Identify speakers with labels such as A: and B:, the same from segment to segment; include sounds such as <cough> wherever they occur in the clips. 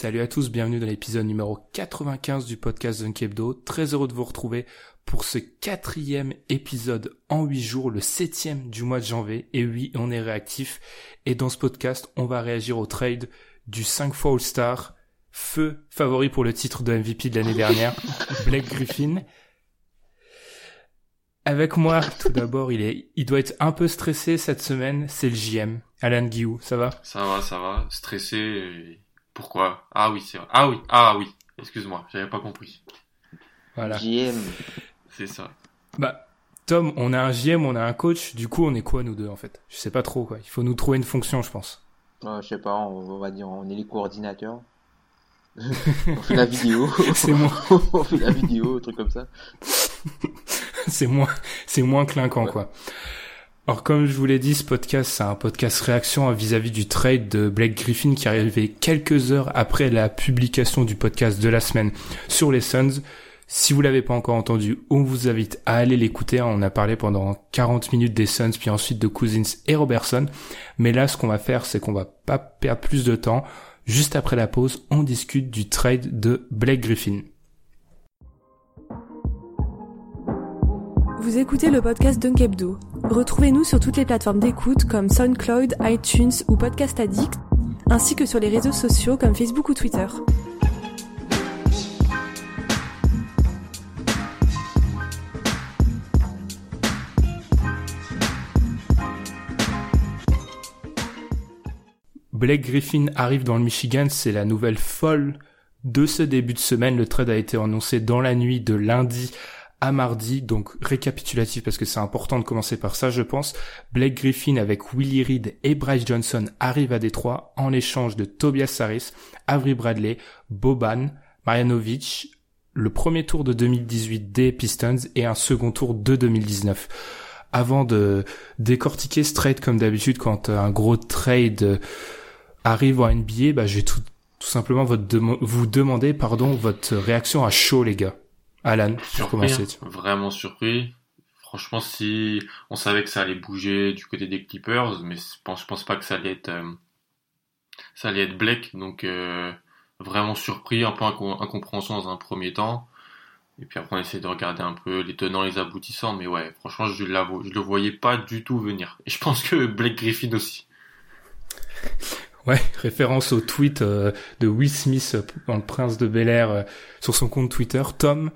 A: Salut à tous, bienvenue dans l'épisode numéro 95 du podcast Dunk Hebdo. Très heureux de vous retrouver pour ce quatrième épisode en huit jours, le septième du mois de janvier. Et oui, on est réactif. Et dans ce podcast, on va réagir au trade du 5 fois All-Star, feu favori pour le titre de MVP de l'année dernière, <laughs> Blake Griffin. Avec moi, tout d'abord, il est, il doit être un peu stressé cette semaine. C'est le JM, Alan Guillou. Ça va?
B: Ça va, ça va. Stressé. et- Pourquoi? Ah oui, c'est. Ah oui, ah oui. Excuse-moi, j'avais pas compris.
A: Voilà.
C: JM.
B: C'est ça.
A: Bah, Tom, on a un JM, on a un coach, du coup on est quoi nous deux en fait? Je sais pas trop quoi, il faut nous trouver une fonction je pense.
C: Euh, je sais pas, on, on va dire, on est les coordinateurs. <laughs> on fait la vidéo.
A: C'est moi. <laughs>
C: on fait la vidéo, un truc comme ça. <laughs>
A: c'est moins, c'est moins clinquant quoi. Alors comme je vous l'ai dit, ce podcast c'est un podcast réaction vis-à-vis du trade de Blake Griffin qui est arrivé quelques heures après la publication du podcast de la semaine sur les Suns. Si vous l'avez pas encore entendu, on vous invite à aller l'écouter. On a parlé pendant 40 minutes des Suns, puis ensuite de Cousins et Robertson. Mais là, ce qu'on va faire, c'est qu'on va pas perdre plus de temps. Juste après la pause, on discute du trade de Blake Griffin.
D: Vous écoutez le podcast Dunk Hebdo. Retrouvez-nous sur toutes les plateformes d'écoute comme SoundCloud, iTunes ou Podcast Addict, ainsi que sur les réseaux sociaux comme Facebook ou Twitter.
A: Blake Griffin arrive dans le Michigan, c'est la nouvelle folle de ce début de semaine. Le trade a été annoncé dans la nuit de lundi à mardi, donc récapitulatif parce que c'est important de commencer par ça, je pense. Blake Griffin avec Willie Reed et Bryce Johnson arrive à Détroit en échange de Tobias Harris, Avery Bradley, Boban, Marjanovic, le premier tour de 2018 des Pistons et un second tour de 2019. Avant de décortiquer ce trade comme d'habitude quand un gros trade arrive en NBA, bah, je vais tout, simplement vous demander pardon votre réaction à chaud les gars. Alan,
B: Surpris, hein. vraiment surpris. Franchement, si on savait que ça allait bouger du côté des Clippers, mais je pense, je pense pas que ça allait être, euh, ça allait être Blake. Donc euh, vraiment surpris, un peu incom- incompréhension dans un premier temps. Et puis après, on essaie de regarder un peu les tenants, les aboutissants. Mais ouais, franchement, je, je le voyais pas du tout venir. Et je pense que Blake Griffin aussi.
A: Ouais, <laughs> référence au tweet euh, de Will Smith euh, dans le Prince de Bel Air euh, sur son compte Twitter. Tom,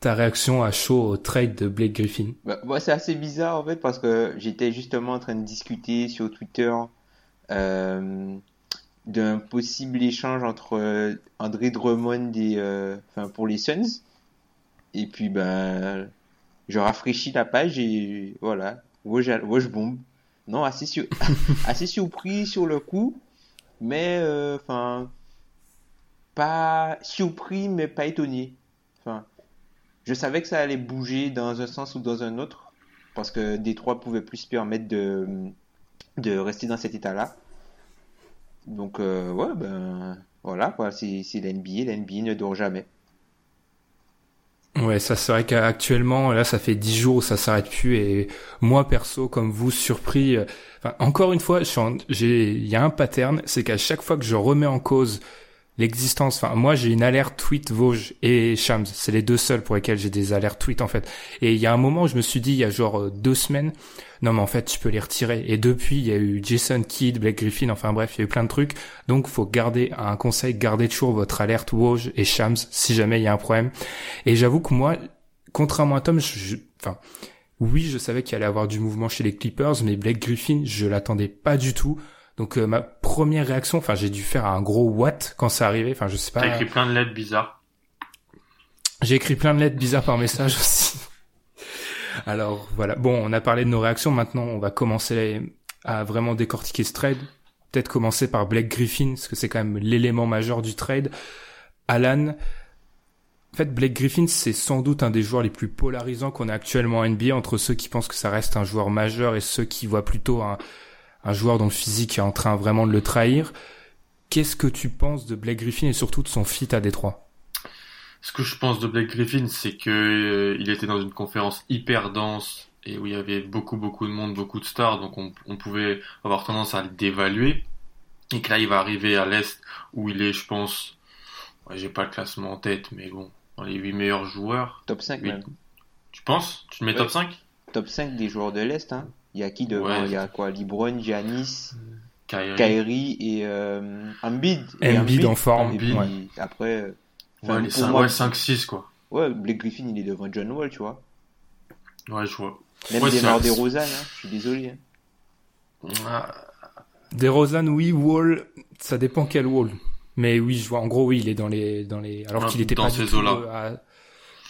A: ta réaction à chaud au trade de Blake Griffin?
C: Bah, c'est assez bizarre en fait parce que j'étais justement en train de discuter sur Twitter d'un possible échange entre André Drummond et pour les Suns. Et puis ben je rafraîchis la page et voilà, bombe. Non, assez sur... <laughs> assez surpris sur le coup, mais euh, enfin pas surpris mais pas étonné. Enfin, je savais que ça allait bouger dans un sens ou dans un autre, parce que Détroit pouvait plus se permettre de, de rester dans cet état-là. Donc, euh, ouais, ben voilà, quoi, c'est c'est l'NBA, l'NBA ne dort jamais.
A: Ouais, ça c'est qu'actuellement, là, ça fait dix jours ça s'arrête plus et moi perso, comme vous, surpris. euh, encore une fois, j'ai, il y a un pattern, c'est qu'à chaque fois que je remets en cause l'existence. Enfin, moi, j'ai une alerte tweet Vosges et Shams. C'est les deux seuls pour lesquels j'ai des alertes tweet en fait. Et il y a un moment, où je me suis dit, il y a genre euh, deux semaines, non mais en fait, tu peux les retirer. Et depuis, il y a eu Jason Kidd, Blake Griffin. Enfin bref, il y a eu plein de trucs. Donc, faut garder un conseil, gardez toujours votre alerte Vosges et Shams si jamais il y a un problème. Et j'avoue que moi, contrairement à Tom, je, enfin. Oui, je savais qu'il allait avoir du mouvement chez les Clippers, mais Blake Griffin, je l'attendais pas du tout. Donc euh, ma première réaction, enfin j'ai dû faire un gros what quand c'est arrivé, enfin je sais pas.
B: T'as écrit plein de lettres bizarres.
A: J'ai écrit plein de lettres bizarres par message aussi. <laughs> Alors voilà, bon, on a parlé de nos réactions, maintenant on va commencer à vraiment décortiquer ce trade. Peut-être commencer par Blake Griffin, parce que c'est quand même l'élément majeur du trade. Alan, en fait, Blake Griffin, c'est sans doute un des joueurs les plus polarisants qu'on a actuellement en NBA, entre ceux qui pensent que ça reste un joueur majeur et ceux qui voient plutôt un, un joueur dont le physique est en train vraiment de le trahir. Qu'est-ce que tu penses de Blake Griffin et surtout de son fit à Détroit?
B: Ce que je pense de Blake Griffin, c'est que euh, il était dans une conférence hyper dense et où il y avait beaucoup beaucoup de monde, beaucoup de stars, donc on, on pouvait avoir tendance à le dévaluer. Et que là, il va arriver à l'est où il est, je pense, ouais, j'ai pas le classement en tête, mais bon, dans les 8 meilleurs joueurs.
C: Top 5
B: Oui.
C: même.
B: Tu penses? Tu le mets
C: Ouais.
B: top 5
C: Top 5 des joueurs de l'Est. Hein. Il y a qui devant
B: Ouais.
C: Il y a quoi LeBron, Giannis,
B: Kyrie.
C: Kyrie et euh, Embiid. Et
A: Embiid en forme, ouais.
C: après,
B: Ouais, les
C: pour
B: cinq-
C: moi,
B: ouais, 5-6 quoi.
C: ouais, Blake Griffin, il est devant John Wall, tu vois.
B: Ouais, je vois.
C: Même
B: Ouais,
C: Demar
B: c'est-
C: DeRozan, hein. je suis désolé. hein.
B: Ah,
A: DeRozan, oui, Wall, ça dépend quel Wall. Mais oui, je vois, en gros, oui, il est dans les, dans les, alors
B: Dans-
A: qu'il était
B: dans
A: pas
B: ces
A: du tout
B: eaux-là.
A: euh,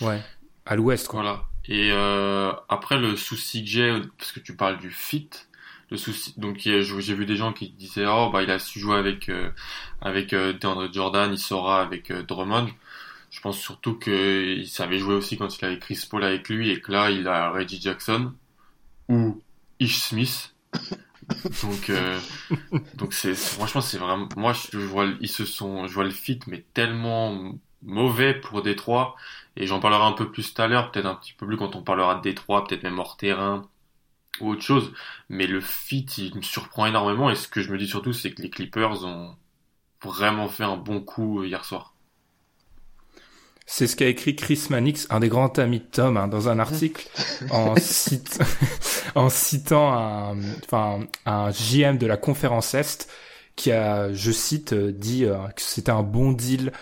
A: à, ouais, à l'ouest, quoi.
B: Voilà. Et euh, après le souci que j'ai, parce que tu parles du fit, le souci. Donc j'ai vu des gens qui disaient oh bah il a su jouer avec euh, avec euh, DeAndre Jordan, il saura avec euh, Drummond. Je pense surtout que il savait jouer aussi quand il avait Chris Paul avec lui et que là il a Reggie Jackson ou Ish Smith. Donc euh, donc c'est franchement c'est vraiment moi je, je vois le- ils se sont je vois le fit mais tellement mauvais pour Détroit et j'en parlerai un peu plus tout à l'heure, peut-être un petit peu plus quand on parlera de Détroit, peut-être même hors terrain ou autre chose. Mais le fit, il me surprend énormément. Et ce que je me dis surtout, c'est que les Clippers ont vraiment fait un bon coup hier soir.
A: C'est ce qu'a écrit Chris Mannix, un des grands amis de Tom, hein, dans un article, <laughs> en, cite- <laughs> en citant un, enfin, un JM de la conférence Est, qui a, je cite, euh, dit euh, que c'était un bon deal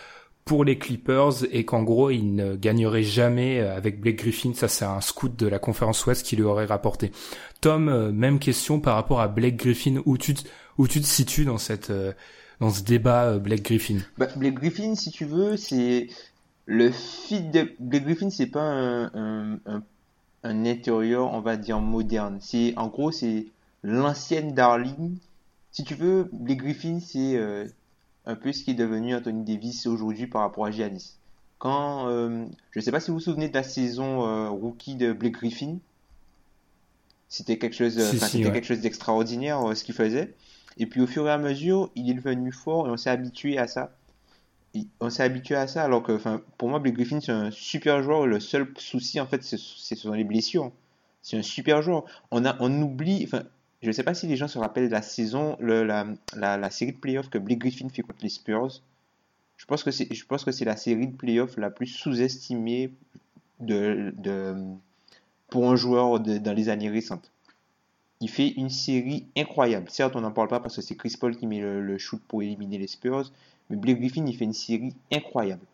A: pour les Clippers et qu'en gros, ils ne gagneraient jamais avec Blake Griffin. Ça, c'est un scout de la conférence Ouest qui lui aurait rapporté. Tom, euh, même question par rapport à Blake Griffin, où tu, te- où situes dans cette, euh, dans ce débat euh, Blake Griffin?
C: Bah, Blake Griffin, si tu veux, c'est le fit de Blake Griffin, c'est pas un, un, un, intérieur, on va dire moderne. C'est en gros, c'est l'ancienne Darling. Si tu veux, Blake Griffin, c'est un peu ce qui est devenu Anthony Davis aujourd'hui par rapport à Giannis. Quand, euh, je sais pas si vous vous souvenez de la saison euh, rookie de Blake Griffin, c'était quelque chose,
A: Si,
C: enfin,
A: si,
C: c'était
A: ouais.
C: quelque chose d'extraordinaire euh, ce qu'il faisait. Et puis au fur et à mesure, il est devenu fort et on s'est habitué à ça. Et on s'est habitué à ça alors que, enfin, pour moi, Blake Griffin c'est un super joueur. Le seul souci en fait, c'est c'est- ce sont les blessures. C'est un super joueur. On a, on oublie, enfin, je sais pas si les gens se rappellent la saison, la, série de playoffs que Blake Griffin fait contre les Spurs. Je pense que c'est, la série de playoffs la plus sous-estimée pour un joueur dans les années récentes. Il fait une série incroyable. Certes, on n'en parle pas parce que c'est Chris Paul qui met le, shoot pour éliminer les Spurs, mais Blake Griffin, il fait une série incroyable.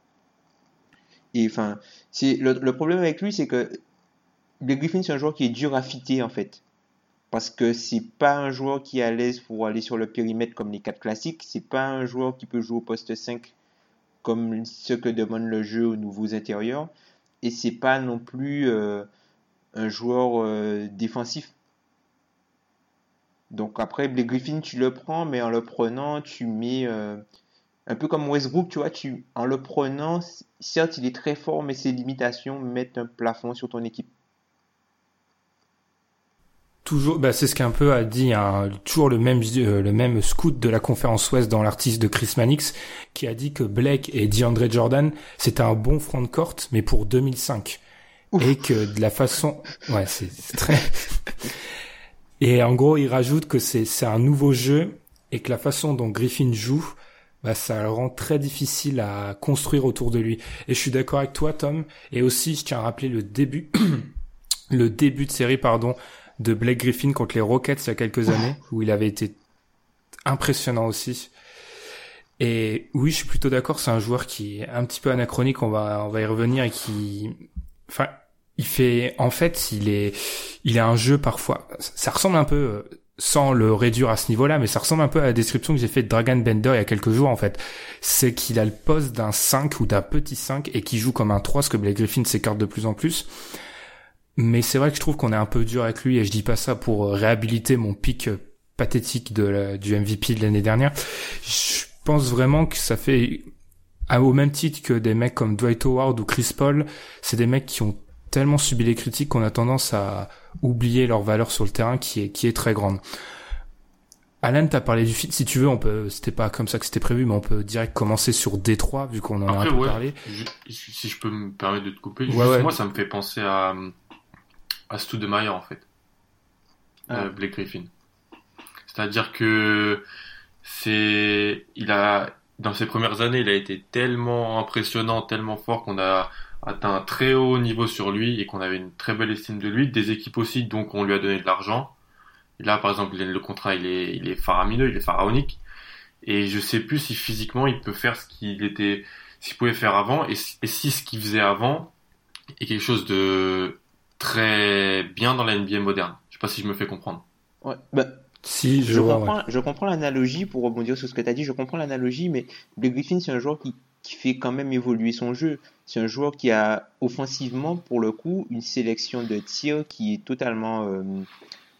C: Et enfin, le, le problème avec lui, c'est que Blake Griffin, c'est un joueur qui est dur à fitter en fait. Parce que c'est pas un joueur qui est à l'aise pour aller sur le périmètre comme les quatre classiques. C'est pas un joueur qui peut jouer au poste 5 comme ce que demande le jeu aux nouveaux intérieurs. Et c'est pas non plus euh, un joueur euh, défensif. Donc après, Blake Griffin, tu le prends, mais en le prenant, tu mets euh, un peu comme Westbrook, tu vois, tu, en le prenant, certes, il est très fort, mais ses limitations mettent un plafond sur ton équipe.
A: Toujours, bah c'est ce qu'un peu a dit hein, toujours le même euh, le même scout de la conférence Ouest dans l'artiste de Chris Mannix qui a dit que Blake et DeAndre Jordan c'était un bon front de court mais pour 2005 et que de la façon ouais c'est c'est très <laughs> et en gros il rajoute que c'est c'est un nouveau jeu et que la façon dont Griffin joue bah, ça le rend très difficile à construire autour de lui. Et je suis d'accord avec toi, Tom. Et aussi, je tiens à rappeler le début, <clears throat> le début de série, pardon, de Blake Griffin contre les Rockets il y a quelques années, où il avait été impressionnant aussi. Et oui, je suis plutôt d'accord, c'est un joueur qui est un petit peu anachronique, on va, on va y revenir et qui, enfin, il fait, en fait, il est, il a un jeu parfois, ça ressemble un peu, euh, sans le réduire à ce niveau-là, mais ça ressemble un peu à la description que j'ai fait de Dragon Bender il y a quelques jours, en fait. C'est qu'il a le poste d'un 5 ou d'un petit 5 et qui joue comme un 3, ce que Blake Griffin s'écarte de plus en plus. Mais c'est vrai que je trouve qu'on est un peu dur avec lui et je dis pas ça pour réhabiliter mon pic pathétique de du MVP de l'année dernière. Je pense vraiment que ça fait au même titre que des mecs comme Dwight Howard ou Chris Paul, c'est des mecs qui ont tellement subi les critiques qu'on a tendance à oublier leur valeur sur le terrain qui est qui est très grande. Alan, t'as parlé du fit. Si tu veux, on peut. C'était pas comme ça que c'était prévu, mais on peut direct commencer sur Détroit vu qu'on en a un peu parlé.
B: si je peux me permettre de te couper, moi ça me fait penser à à Stoudemire en fait, ah. euh, Blake Griffin. C'est-à-dire que c'est, il a dans ses premières années, il a été tellement impressionnant, tellement fort qu'on a atteint un très haut niveau sur lui et qu'on avait une très belle estime de lui. Des équipes aussi, donc on lui a donné de l'argent. Là, par exemple, le contrat, il est, il est faramineux, il est pharaonique. Et je sais plus si physiquement il peut faire ce qu'il était, ce qu'il pouvait faire avant, et, si ce qu'il faisait avant est quelque chose de très bien dans la NBA moderne. Je sais pas si je me fais comprendre.
C: Ouais, bah,
A: si, je,
C: je
A: vois,
C: comprends, je comprends l'analogie pour rebondir sur ce que tu as dit. Je comprends l'analogie, mais Blake Griffin, c'est un joueur qui, qui fait quand même évoluer son jeu. C'est un joueur qui a offensivement, pour le coup, une sélection de tirs qui est totalement euh,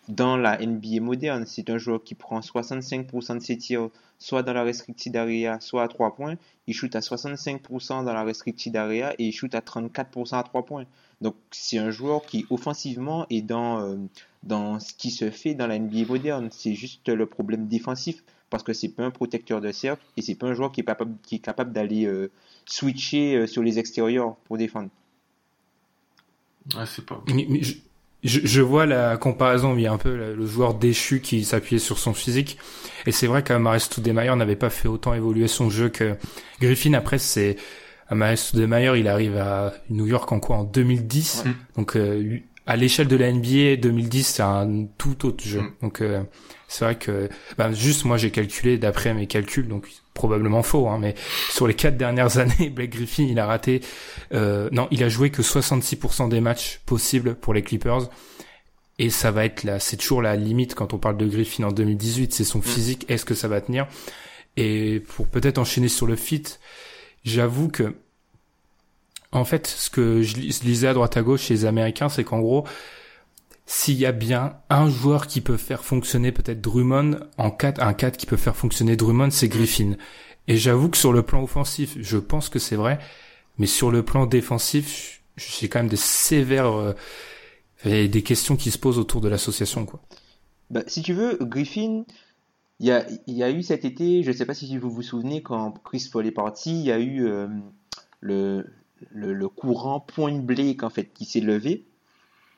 C: dans la NBA moderne. C'est un joueur qui prend 65% de ses tirs soit dans la restricted area, soit à 3 points. Il shoot à 65% dans la restricted area et il shoot à 34% à 3 points. Donc c'est un joueur qui offensivement est dans, euh, dans ce qui se fait dans la NBA moderne. C'est juste le problème défensif parce que c'est pas un protecteur de cercle et c'est pas un joueur qui est capable, qui est capable d'aller euh, switcher euh, sur les extérieurs pour défendre.
B: Ouais, c'est pas.
A: Je, je, vois la comparaison, il y a un peu le, joueur déchu qui s'appuyait sur son physique. Et c'est vrai qu'Amaris Stoudemire n'avait pas fait autant évoluer son jeu que Griffin. Après, c'est Amaris Stoudemire, il arrive à New York en quoi En 2010. Donc, euh, à l'échelle de la NBA, 2010, c'est un tout autre jeu. Mm. Donc, euh, c'est vrai que, bah, juste moi, j'ai calculé d'après mes calculs, donc probablement faux, hein, mais sur les quatre dernières <laughs> années, Blake Griffin, il a raté, euh, non, il a joué que 66% des matchs possibles pour les Clippers. Et ça va être là, c'est toujours la limite quand on parle de Griffin en 2018, c'est son mm. physique, est-ce que ça va tenir? Et pour peut-être enchaîner sur le fit, j'avoue que, en fait, ce que je lisais à droite à gauche chez les Américains, c'est qu'en gros, s'il y a bien un joueur qui peut faire fonctionner peut-être Drummond en 4, un 4 qui peut faire fonctionner Drummond, c'est Griffin. Et j'avoue que sur le plan offensif, je pense que c'est vrai, mais sur le plan défensif, j'ai quand même des sévères euh, des questions qui se posent autour de l'association quoi.
C: Bah, si tu veux, Griffin, il y a, eu cet été, je ne sais pas si vous vous souvenez, quand Chris Paul est parti, il y a eu euh, le, courant point Blake en fait qui s'est levé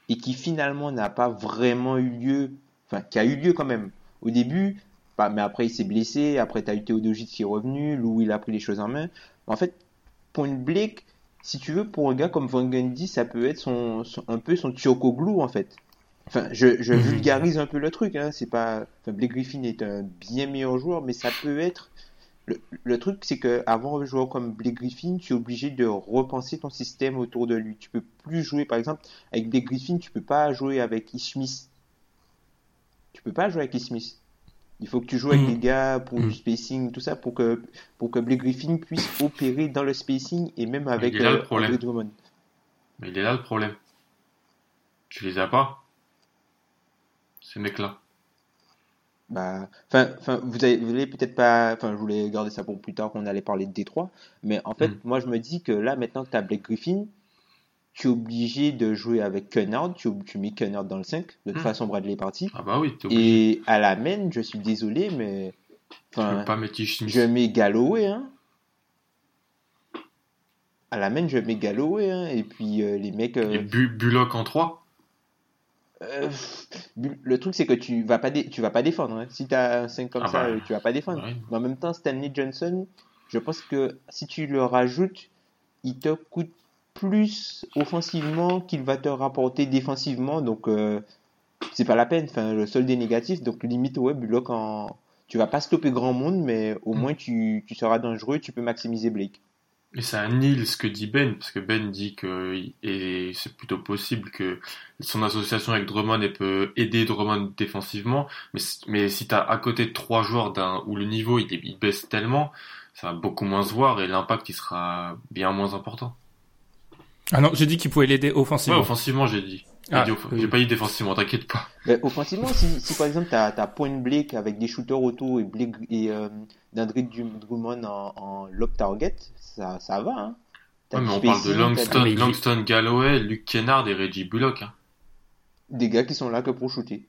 C: et qui finalement n'a pas vraiment eu lieu, enfin qui a eu lieu quand même au début, mais après il s'est blessé, après tu as eu Théodogic qui est revenu, Lou il a pris les choses en main. En fait, Point Blake, si tu veux, pour un gars comme Van Gundy, ça peut être un peu son Glue en fait. Enfin, je, je mhm. vulgarise un peu le truc, hein, c'est pas, enfin, Blake Griffin est un bien meilleur joueur, mais ça peut être le, truc, c'est que avant un joueur comme Blake Griffin, tu es obligé de repenser ton système autour de lui. Tu peux plus jouer, par exemple, avec Blake Griffin, tu peux pas jouer avec Smith. Tu peux pas jouer avec Smith. Il faut que tu joues avec mm. des gars pour du mm. spacing, tout ça, pour que, pour que Blake Griffin puisse opérer dans le spacing et même avec
B: il est là le euh, problème. Mais il est là le problème. Tu les as pas. Ces mecs-là
C: bah, vous avez, vous peut-être pas, enfin, je voulais garder ça pour plus tard qu'on allait parler de Détroit, mais en fait, mm. moi, je me dis que là, maintenant que tu as Blake Griffin, tu es obligé de jouer avec Kennard, tu, tu mets Kennard dans le 5, de toute mm. façon, Bradley est parti.
B: Ah bah oui,
C: Et à la main, je suis désolé, mais,
B: enfin,
C: je mets Galloway, hein. À la main, je mets Galloway, hein, et puis euh, les mecs. Euh...
B: Et Bullock en 3
C: Euh, le truc, c'est que tu vas pas, dé- tu vas pas défendre. hein. Si tu as un 5 comme
B: Ah
C: ça,
B: bah,
C: tu vas pas défendre.
B: ouais.
C: Mais en même temps, Stanley Johnson, je pense que si tu le rajoutes, il te coûte plus offensivement qu'il va te rapporter défensivement. Donc, euh, c'est pas la peine. Enfin, le solde est négatif. Donc, limite, ouais, Bullock, en... tu vas pas stopper grand monde, mais au
B: Mm.
C: moins, tu, tu seras dangereux. Tu peux maximiser Blake.
B: Et ça annule ce que dit Ben, parce que Ben dit que, et c'est plutôt possible que son association avec Drummond elle peut aider Drummond défensivement, mais, si- mais si t'as à côté trois joueurs d'un, où le niveau il, baisse tellement, ça va beaucoup moins se voir et l'impact il sera bien moins important.
A: Ah non, j'ai dit qu'il pouvait l'aider
B: Ouais,
A: offensivement.
B: offensivement j'ai dit. J'ai
A: Ah,
B: dit
A: oui.
B: J'ai pas dit défensivement, t'inquiète pas.
C: Ben, offensivement, si, si par exemple tu as, Point Blake avec des shooters auto et Blake et euh, d'André Drummond en, en lob target, ça, ça va. Hein. T'as
B: Ouais, mais on parle de
C: t'as
B: Langston,
A: mais
B: Langston Galloway, Luke Kennard et Reggie Bullock. Hein.
C: des gars qui sont là que pour shooter.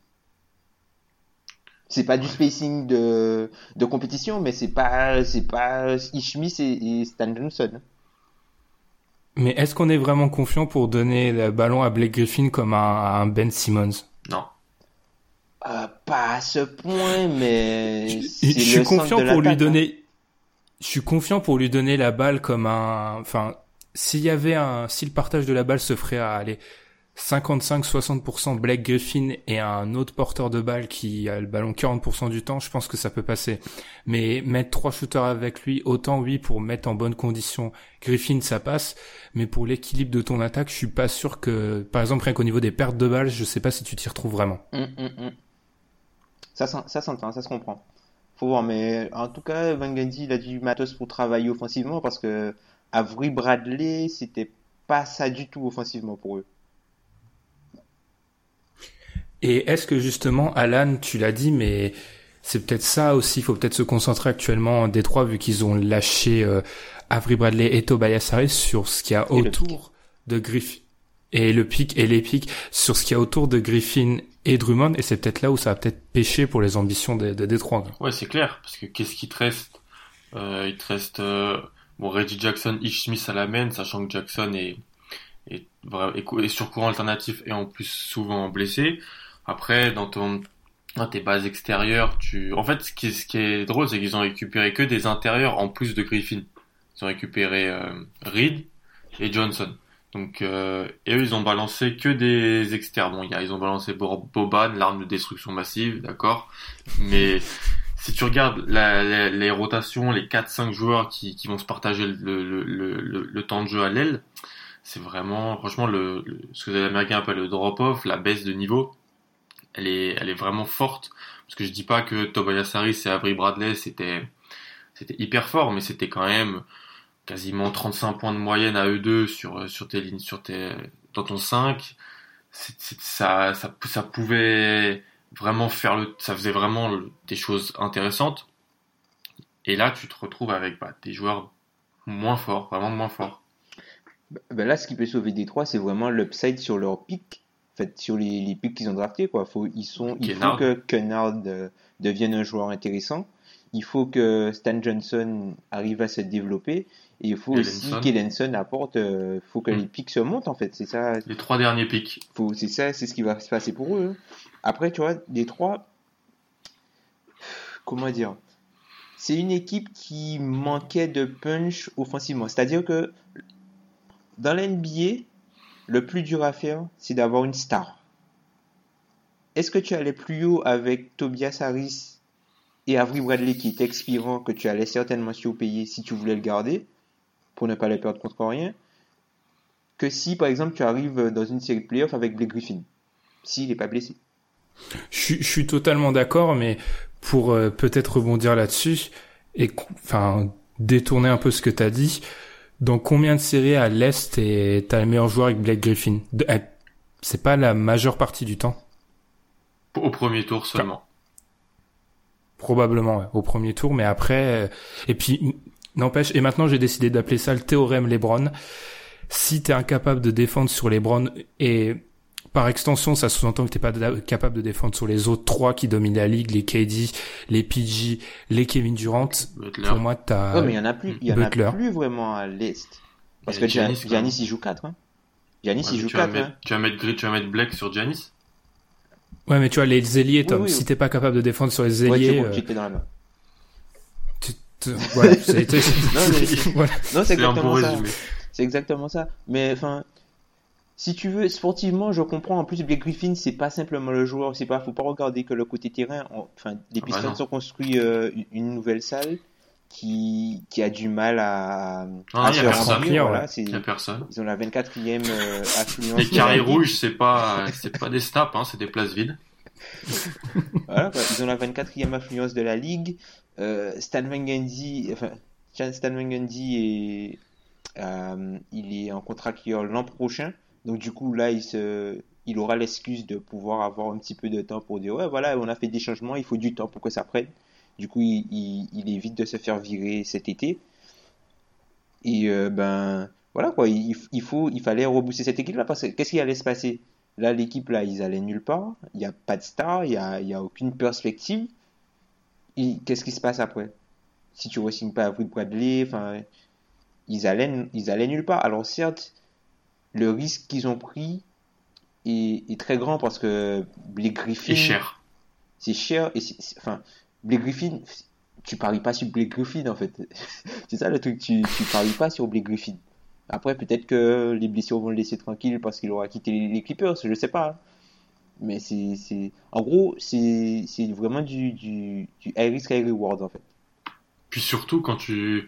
C: C'est pas du spacing de, de compétition, mais c'est pas c'est pas Ishmis et, et Stan Johnson.
A: Mais est-ce qu'on est vraiment confiant pour donner le ballon à Blake Griffin comme un, un Ben Simmons?
B: Non.
C: Euh, pas à ce point, mais
A: Je je suis confiant pour lui
C: hein.
A: donner. Je suis confiant pour lui donner la balle comme un. Enfin, s'il y avait un, si le partage de la balle se ferait à aller 55-60% Blake Griffin et un autre porteur de balle qui a le ballon 40% du temps, je pense que ça peut passer. Mais mettre trois shooters avec lui, autant oui pour mettre en bonne condition Griffin, ça passe. Mais pour l'équilibre de ton attaque, je suis pas sûr que, par exemple, rien qu'au niveau des pertes de balles, je sais pas si tu t'y retrouves vraiment.
C: Hum, hum, hum. Ça, ça s'entend, ça se comprend. Faut voir, mais en tout cas, Van Gundy, il a du matos pour travailler offensivement parce que Avery Bradley, c'était pas ça du tout offensivement pour eux.
A: Et est-ce que justement, Alan, tu l'as dit, mais c'est peut-être ça aussi, il faut peut-être se concentrer actuellement en Détroit vu qu'ils ont lâché euh, Avery Bradley et Tobias Harris sur ce qu'il y a autour de Griffin et le pic et les pics sur ce qu'il y a autour de Griffin et Drummond et c'est peut-être là où ça va peut-être pêcher pour les ambitions de, de Détroit.
B: Ouais, c'est clair, parce que qu'est-ce qui te reste? Euh, Il te reste euh, bon Reggie Jackson, Ish Smith à la main, sachant que Jackson est, est sur courant alternatif et en plus souvent blessé. Après, dans ton dans tes bases extérieures, tu en fait ce qui ce qui est drôle, c'est qu'ils ont récupéré que des intérieurs en plus de Griffin. Ils ont récupéré euh, Reed et Johnson. Donc euh, et eux ils ont balancé que des externes. Bon, y a, ils ont balancé Bo- Boban, l'arme de destruction massive, d'accord. Mais <laughs> si tu regardes les rotations, les 4-5 joueurs qui, qui vont se partager le, le, le, le, temps de jeu à l'aile, c'est vraiment, franchement, le- ce que les Américains appellent le drop-off, la baisse de niveau, elle est, vraiment forte. Parce que je dis pas que Tobias Harris et Avery Bradley, c'était, hyper fort, mais c'était quand même quasiment 35 points de moyenne à eux deux sur, tes lignes, sur tes, dans ton 5. C'est, c'est- ça, pouvait vraiment faire le, ça faisait vraiment des choses intéressantes. Et là, tu te retrouves avec bah, des joueurs moins forts, vraiment moins forts.
C: Ben là, ce qui peut sauver Détroit, c'est vraiment l'upside sur leur pic. Fait, sur les, les pics qu'ils ont draftés, quoi. Faut, ils sont, il faut que Kennard euh, devienne un joueur intéressant. Il faut que Stan Johnson arrive à se développer. Et il faut aussi
B: Ellenson.
C: qu'Ellenson apporte, euh, faut que
B: Mm.
C: les pics se montent, en fait. C'est ça,
B: Les trois derniers pics.
C: c'est ça, c'est ce qui va se passer pour eux. hein. Après, tu vois, Détroit, comment dire, c'est une équipe qui manquait de punch offensivement. C'est-à-dire que dans l'NBA, le plus dur à faire, c'est d'avoir une star. Est-ce que tu allais plus haut avec Tobias Harris et Avery Bradley qui expirant, que tu allais certainement surpayer si tu voulais le garder, pour ne pas le perdre contre rien, que si par exemple tu arrives dans une série de playoffs avec Blake Griffin, s'il n'est pas blessé?
A: Je, suis- totalement d'accord, mais pour euh, peut-être rebondir là-dessus et enfin détourner un peu ce que t'as dit, dans combien de séries à l'est et t'as le meilleur joueur avec Blake Griffin eh, C'est pas la majeure partie du temps,
B: Au premier tour seulement.
A: probablement ouais, au premier tour, mais après euh, et puis n'empêche. Et maintenant j'ai décidé d'appeler ça le théorème LeBron. Si t'es incapable de défendre sur LeBron et par extension, ça sous-entend que t'es pas capable de défendre sur les autres trois qui dominent la ligue, les KD, les PG, les Kevin Durant.
B: Butler.
A: Pour moi, t'as.
C: Ouais, mais il y en a plus, il y en
A: Butler.
C: a plus vraiment à l'est. Parce
B: Et
C: que Gia-
B: Giannis,
C: il joue 4. Hein. Giannis,
B: Ouais,
C: il joue
B: tu, vas
C: 4.
B: mettre,
C: Hein.
B: tu vas mettre Gri- tu vas mettre Blake sur Giannis
A: Ouais, mais tu vois, les ailiers, Tom,
C: Oui, oui,
A: si
C: oui.
A: t'es pas capable de défendre sur les
C: Ouais,
A: ailiers,
C: bon,
A: euh,
C: dans la main.
A: voilà, <laughs>
C: c'est <laughs> exactement ça. C'est exactement ça. Mais enfin, si tu veux, sportivement, je comprends. En plus, Blake Griffin, c'est pas simplement le joueur. C'est pas, faut pas regarder que le côté terrain. On- Enfin, les
B: Ah
C: Pistons ont construit euh, une- nouvelle salle qui, qui a du mal à,
B: Non,
C: à
B: il y a
C: se
B: personne.
C: remplir. Voilà,
B: y a personne.
C: ils ont la 24e euh, affluence.
B: Les
C: de la
B: carrés rouges, c'est pas, c'est pas des snaps, hein, c'est des places vides. <laughs>
C: Voilà, quoi. Ils ont la 24e affluence de la ligue. Euh, Stan Van Gundy, enfin, Stan Stan Van Gundy est, euh, il est en contrat qui l'an prochain. Donc, du coup, là, il se, il aura l'excuse de pouvoir avoir un petit peu de temps pour dire, ouais, voilà, on a fait des changements, il faut du temps pour que ça prenne. Du coup, il, il, évite de se faire virer cet été. Et, euh, ben, voilà, quoi. Il, il faut, il fallait rebooster cette équipe-là parce que qu'est-ce qui allait se passer? Là, l'équipe, là, ils allaient nulle part. Il n'y a pas de star, il n'y a, y a aucune perspective. Qu'est-ce qui se passe après? Si tu re-signes pas Avery Bradley, enfin, ils allaient, ils allaient nulle part. Alors, certes, le risque qu'ils ont pris est, est très grand parce que Blake Griffin,
B: Et cher.
C: c'est cher. Et c'est- c'est- enfin, Blake Griffin, tu paries pas sur Blake Griffin, en fait. <laughs> c'est ça le truc, tu, tu paries pas sur Blake Griffin. Après, peut-être que les blessures vont le laisser tranquille parce qu'il aura quitté les, Clippers, je sais pas. Mais c'est, c'est, en gros, c'est, c'est vraiment du, du, du high risk, high reward, en fait.
B: Puis surtout quand tu,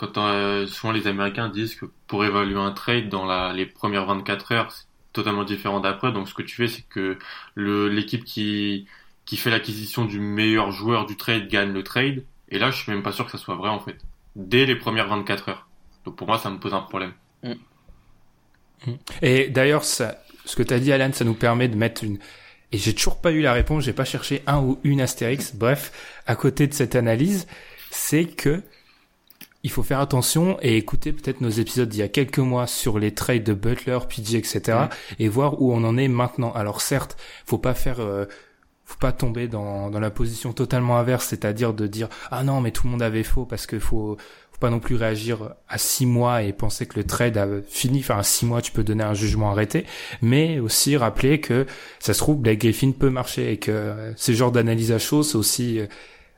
B: quand euh, souvent les Américains disent que pour évaluer un trade dans la, les premières 24 heures, c'est totalement différent d'après. Donc ce que tu fais, c'est que le, l'équipe qui, qui fait l'acquisition du meilleur joueur du trade gagne le trade. Et là, je suis même pas sûr que ça soit vrai en fait. Dès les premières 24 heures. Donc pour moi, ça me pose un problème.
A: Et d'ailleurs, ça, ce que t'as dit, Alan, ça nous permet de mettre une. Et j'ai toujours pas eu la réponse. J'ai pas cherché un ou une astérix. Bref, à côté de cette analyse, c'est que il faut faire attention et écouter peut-être nos épisodes d'il y a quelques mois sur les trades de Butler, PG, etc. et voir où on en est maintenant. Alors certes, faut pas faire, euh, faut pas tomber dans, dans la position totalement inverse, c'est-à-dire de dire ah non mais tout le monde avait faux parce que faut faut pas non plus réagir à six mois et penser que le trade a fini. Enfin à six mois tu peux donner un jugement arrêté, mais aussi rappeler que ça se trouve Blake Griffin peut marcher et que euh, ces genres d'analyse à chaud c'est aussi euh,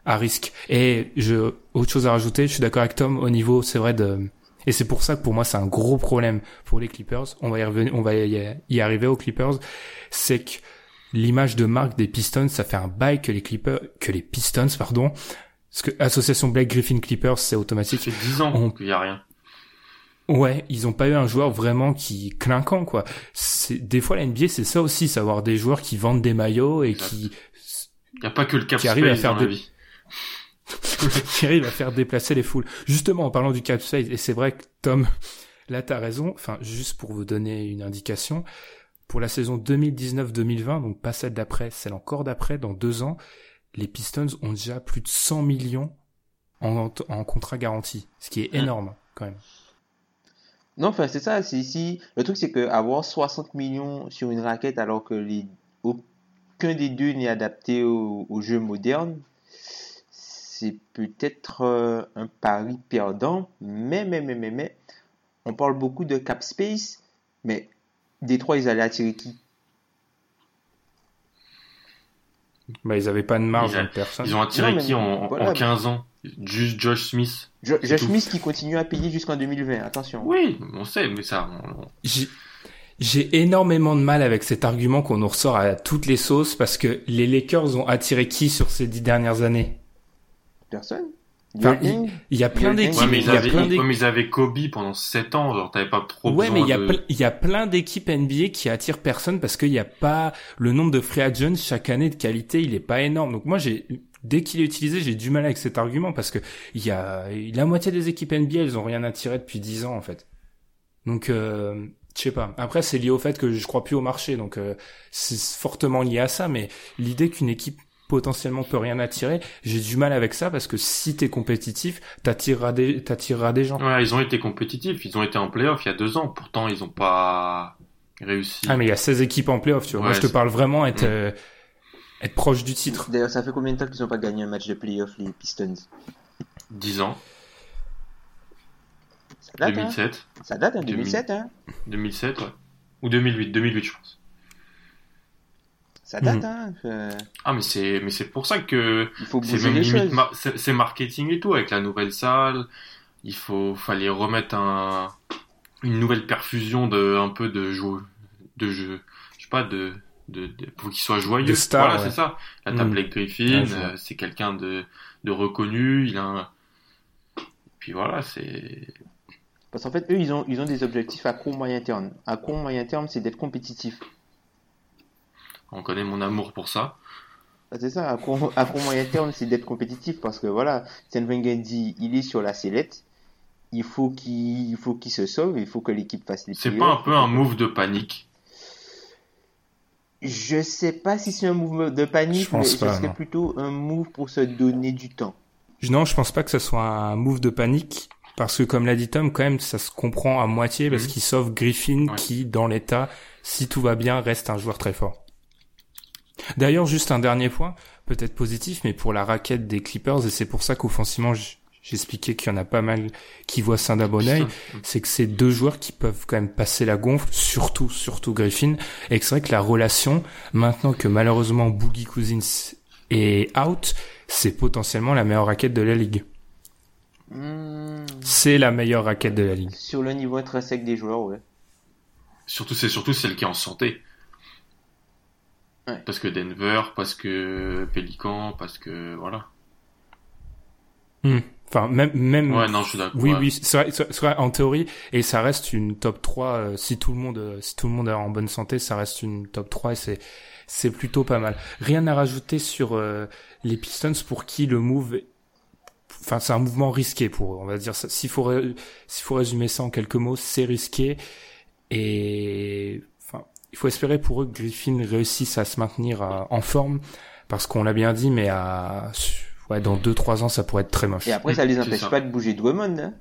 A: à risque. Et je, autre chose à rajouter, je suis d'accord avec Tom au niveau, c'est vrai de, et c'est pour ça que pour moi c'est un gros problème pour les Clippers. On va y revenir, on va y arriver aux Clippers. C'est que l'image de marque des Pistons, ça fait un bail que les Clippers, que les Pistons, pardon, parce que association Blake Griffin Clippers, c'est automatique.
B: fait 10 ans
A: On-
B: qu'il y a rien.
A: Ouais, ils ont pas eu un joueur vraiment qui clinquant quoi. C'est des fois la NBA c'est ça aussi, savoir des joueurs qui vendent des maillots et
B: Exact.
A: qui
B: Il y a pas que le cap
A: Qui arrive à faire
B: dans la
A: des-
B: vie.
A: Qui arrive à faire déplacer les foules. Justement, en parlant du cap space, et c'est vrai que Tom, là t'as raison, enfin, juste pour vous donner une indication, pour la saison 2019-2020, donc pas celle d'après, celle encore d'après, dans deux ans, les Pistons ont déjà plus de 100 millions en, en contrat garanti, ce qui est
B: Mm.
A: énorme, quand même.
C: Non, enfin, c'est ça. C'est ici. Le truc, c'est que avoir 60 millions sur une raquette alors que les... aucun des deux n'est adapté au, au jeu moderne, c'est peut-être euh, un pari perdant. Mais, mais, mais, mais, mais, on parle beaucoup de cap space, mais Détroit, ils allaient attirer qui?
A: Bah, ils avaient pas de marge
B: Ils a-
A: personne.
B: Ils ont attiré
C: Non,
B: qui en,
C: voilà.
B: en 15 ans? Juste Josh Smith.
C: Jo- Josh
B: tout.
C: Smith qui continue à payer jusqu'en 2020. Attention.
B: Oui, on sait, mais ça, on-
A: J'ai énormément de mal avec cet argument qu'on nous ressort à toutes les sauces parce que les Lakers ont attiré qui sur ces dix dernières années?
C: Personne.
A: Enfin, Il y a plein d'équipes.
B: Ouais, mais
A: il
B: ils avaient,
A: plein
B: ils Kobe pendant 7 ans, genre t'avais pas trop
A: Ouais, mais
B: besoin
A: il y a,
B: de...
A: ple- il y a plein d'équipes NBA qui attirent personne parce qu'il n'y a pas le nombre de free agents chaque année de qualité, il est pas énorme. Donc moi, j'ai dès qu'il est utilisé, j'ai du mal avec cet argument parce que il y a la moitié des équipes NBA, elles ont rien attiré depuis 10 ans en fait. Donc euh, je sais pas. Après, c'est lié au fait que je crois plus au marché, donc euh, c'est fortement lié à ça. Mais l'idée qu'une équipe potentiellement peut rien attirer, j'ai du mal avec ça parce que si t'es compétitif, t'attireras des t'attireras des gens.
B: Ouais, ils ont été compétitifs, ils ont été en playoff il y a deux ans, pourtant ils ont pas réussi.
A: Ah mais il y a 16 équipes en playoff, tu vois. Moi je te parle vraiment être
B: Mm.
A: euh, être proche du titre.
C: D'ailleurs, ça fait combien de temps qu'ils n'ont pas gagné un match de playoff, les Pistons?
B: 10 ans,
C: Ça date, hein?
B: 2007,
C: Ça date, hein?
B: 2000.
C: 2007, hein?
B: 2007, ouais. Ou 2008, 2008 je pense.
C: Ça date,
A: Mhm.
C: hein. euh,
B: Ah, mais c'est, mais c'est pour ça que
C: il faut
B: c'est même
C: les
B: limite, mar- c'est marketing et tout avec la nouvelle salle. Il faut, fallait remettre un, une nouvelle perfusion de, un peu de jeu, de jeu, je sais pas, de, de, de- pour qu'il soit joyeux. Voilà,
A: ouais.
B: c'est ça. Là,
A: Mm.
B: t'as Blake Griffin,
A: Ouais,
B: euh, c'est quelqu'un de, de reconnu, il a un, puis voilà, c'est,
C: Parce qu'en fait, eux, ils ont, ils ont des objectifs à court moyen terme. À court moyen terme, c'est d'être compétitif.
B: On connaît mon amour pour ça.
C: Ah, C'est ça, à court, à court moyen terme, c'est d'être compétitif parce que voilà, dit, il est sur la sellette. Il faut qu'il, il faut qu'il se sauve, il faut que l'équipe fasse les
B: C'est pas un peu un move de panique?
C: Je sais pas si c'est un mouvement de panique,
A: Je pense
C: mais ce
A: pas,
C: serait
A: non.
C: plutôt un move pour se donner du temps.
A: Non, je pense pas que ce soit un move de panique. Parce que comme l'a dit Tom, quand même, ça se comprend à moitié parce
B: Mhm.
A: qu'il sauve Griffin
B: Ouais.
A: qui, dans l'état, si tout va bien, reste un joueur très fort. D'ailleurs, juste un dernier point, peut-être positif, mais pour la raquette des Clippers, et c'est pour ça qu'offensivement, j'expliquais qu'il y en a pas mal qui voient ça d'un bon œil, c'est que c'est deux joueurs qui peuvent quand même passer la gonfle, surtout, surtout Griffin, et que c'est vrai que la relation, maintenant que malheureusement Boogie Cousins est out, c'est potentiellement la meilleure raquette de la ligue.
C: Hmm,
A: C'est la meilleure raquette de la ligue.
C: sur le niveau intrinsèque des joueurs, ouais.
B: Surtout, c'est surtout celle qui est en santé.
C: Ouais.
B: Parce que Denver, parce que Pélican, parce que voilà.
A: Enfin, même, même.
B: Ouais, non, je suis d'accord.
A: Oui,
B: ouais.
A: oui, c'est vrai, c'est vrai, en théorie, et ça reste une top 3, euh, si tout le monde, euh, si tout le monde est en bonne santé, ça reste une top 3 et c'est, c'est plutôt pas mal. Rien à rajouter sur euh, les Pistons pour qui le move, enfin, c'est un mouvement risqué pour eux, on va dire ça. S'il faut, ré- s'il faut résumer ça en quelques mots, c'est risqué et, il faut espérer pour eux que Griffin réussisse à se maintenir euh, en forme parce qu'on l'a bien dit, mais à, ouais, dans 2-3 ans, ça pourrait être très moche.
C: Et après, ça les empêche
B: ça.
C: pas de bouger Drummond, hein.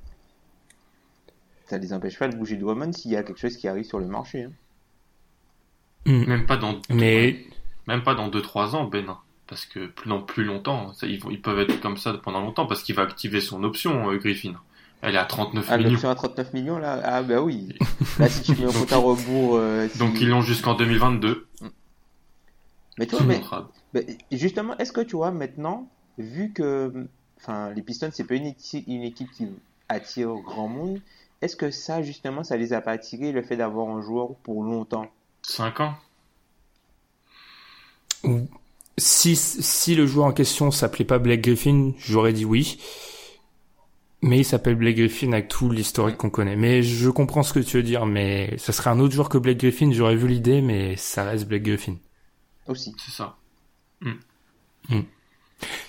C: Ça les empêche pas de bouger Drummond s'il y a quelque chose qui arrive sur le marché, hein.
A: Hmm.
B: Même pas dans,
A: Mais
B: même pas dans 2-3 ans, Ben. Parce que plus, dans plus longtemps. Ça, ils, vont- ils peuvent être comme ça pendant longtemps parce qu'il va activer son option, euh, Griffin. Elle est à 39
C: Ah,
B: millions.
C: à 39 millions, là? Ah, bah oui. Là, si tu <laughs> mets un compte à rebours, euh, si-
B: Donc ils l'ont jusqu'en 2022.
C: Mais
B: le
C: mais, justement, est-ce que tu vois maintenant, vu que, enfin, les Pistons, c'est pas une, équipe qui attire grand monde, est-ce que ça, justement, ça les a pas attirés, le fait d'avoir un joueur pour longtemps?
B: 5 ans.
A: Ou- Si, si le joueur en question s'appelait pas Blake Griffin, j'aurais dit oui. Mais il s'appelle Blake Griffin avec tout l'historique qu'on connaît. Mais je comprends ce que tu veux dire, mais ça serait un autre joueur que Blake Griffin, j'aurais vu l'idée, mais ça reste Blake Griffin.
C: Aussi.
B: C'est ça.